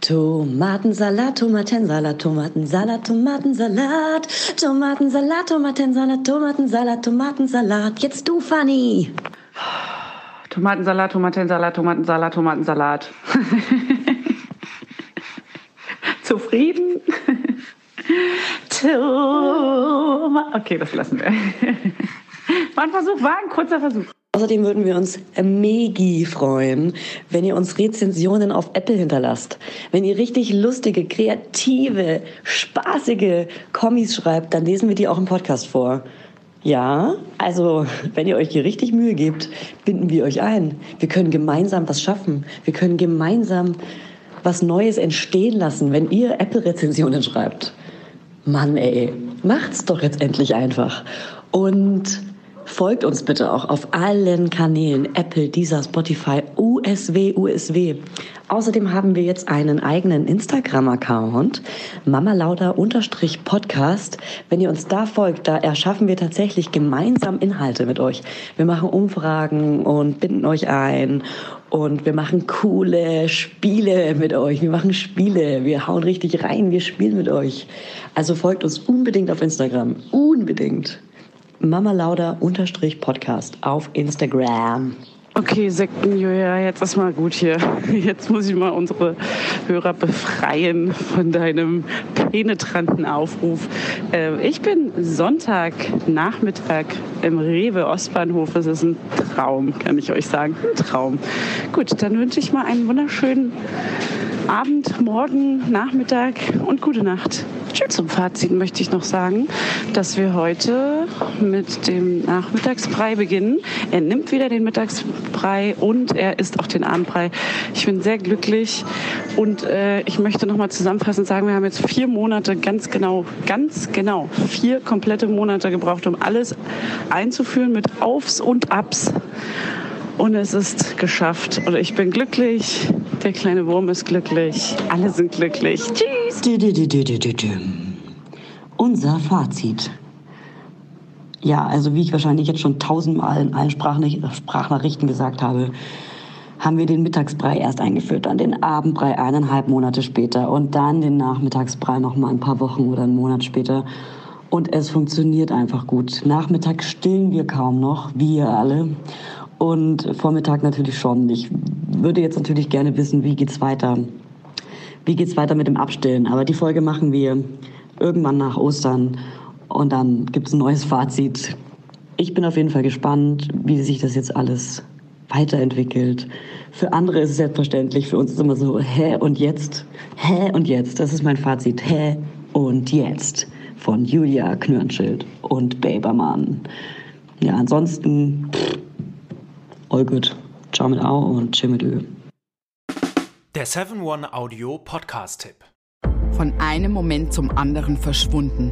Tomatensalat, Tomatensalat, Tomatensalat, Tomatensalat, Tomatensalat, Tomatensalat, Tomatensalat, Tomatensalat. Jetzt du, Fanny. Tomatensalat, Tomatensalat, Tomatensalat, Tomatensalat. Zufrieden? okay, das lassen wir. War ein Versuch, war ein kurzer Versuch. Außerdem würden wir uns megi freuen, wenn ihr uns Rezensionen auf Apple hinterlasst. Wenn ihr richtig lustige, kreative, spaßige Kommis schreibt, dann lesen wir die auch im Podcast vor. Ja, also wenn ihr euch hier richtig Mühe gebt, binden wir euch ein. Wir können gemeinsam was schaffen. Wir können gemeinsam was Neues entstehen lassen, wenn ihr Apple-Rezensionen schreibt. Mann, ey, macht's doch jetzt endlich einfach. Und Folgt uns bitte auch auf allen Kanälen, Apple, Deezer, Spotify, USW, USW. Außerdem haben wir jetzt einen eigenen Instagram-Account, mamalauda-podcast. Wenn ihr uns da folgt, da erschaffen wir tatsächlich gemeinsam Inhalte mit euch. Wir machen Umfragen und binden euch ein und wir machen coole Spiele mit euch. Wir machen Spiele, wir hauen richtig rein, wir spielen mit euch. Also folgt uns unbedingt auf Instagram, unbedingt. Mama Lauda Podcast auf Instagram. Okay, Sektenjulia, jetzt ist mal gut hier. Jetzt muss ich mal unsere Hörer befreien von deinem penetranten Aufruf. Äh, ich bin Sonntagnachmittag im Rewe Ostbahnhof. Es ist ein Traum, kann ich euch sagen. Ein Traum. Gut, dann wünsche ich mal einen wunderschönen Abend, Morgen, Nachmittag und gute Nacht. Zum Fazit möchte ich noch sagen, dass wir heute mit dem Nachmittagsbrei beginnen. Er nimmt wieder den Mittagsbrei und er isst auch den Abendbrei. Ich bin sehr glücklich und äh, ich möchte noch mal zusammenfassend sagen, wir haben jetzt vier Monate ganz genau, ganz genau, vier komplette Monate gebraucht, um alles einzuführen mit Aufs und Abs. Und es ist geschafft. Und ich bin glücklich. Der kleine Wurm ist glücklich. Alle sind glücklich. Tschüss. Unser Fazit. Ja, also wie ich wahrscheinlich jetzt schon tausendmal in allen Sprachnach- Sprachnachrichten gesagt habe, haben wir den Mittagsbrei erst eingeführt, dann den Abendbrei eineinhalb Monate später und dann den Nachmittagsbrei noch mal ein paar Wochen oder einen Monat später. Und es funktioniert einfach gut. Nachmittags stillen wir kaum noch, wir alle. Und Vormittag natürlich schon. Ich würde jetzt natürlich gerne wissen, wie geht's weiter? Wie geht's weiter mit dem Abstillen? Aber die Folge machen wir irgendwann nach Ostern und dann gibt's ein neues Fazit. Ich bin auf jeden Fall gespannt, wie sich das jetzt alles weiterentwickelt. Für andere ist es selbstverständlich, für uns ist es immer so, hä und jetzt? Hä und jetzt? Das ist mein Fazit. Hä und jetzt? Von Julia Knörnschild und Babermann. Ja, ansonsten, pff, all good. Ciao mit Au und chill mit Ö. Der 7-One-Audio-Podcast-Tipp. Von einem Moment zum anderen verschwunden,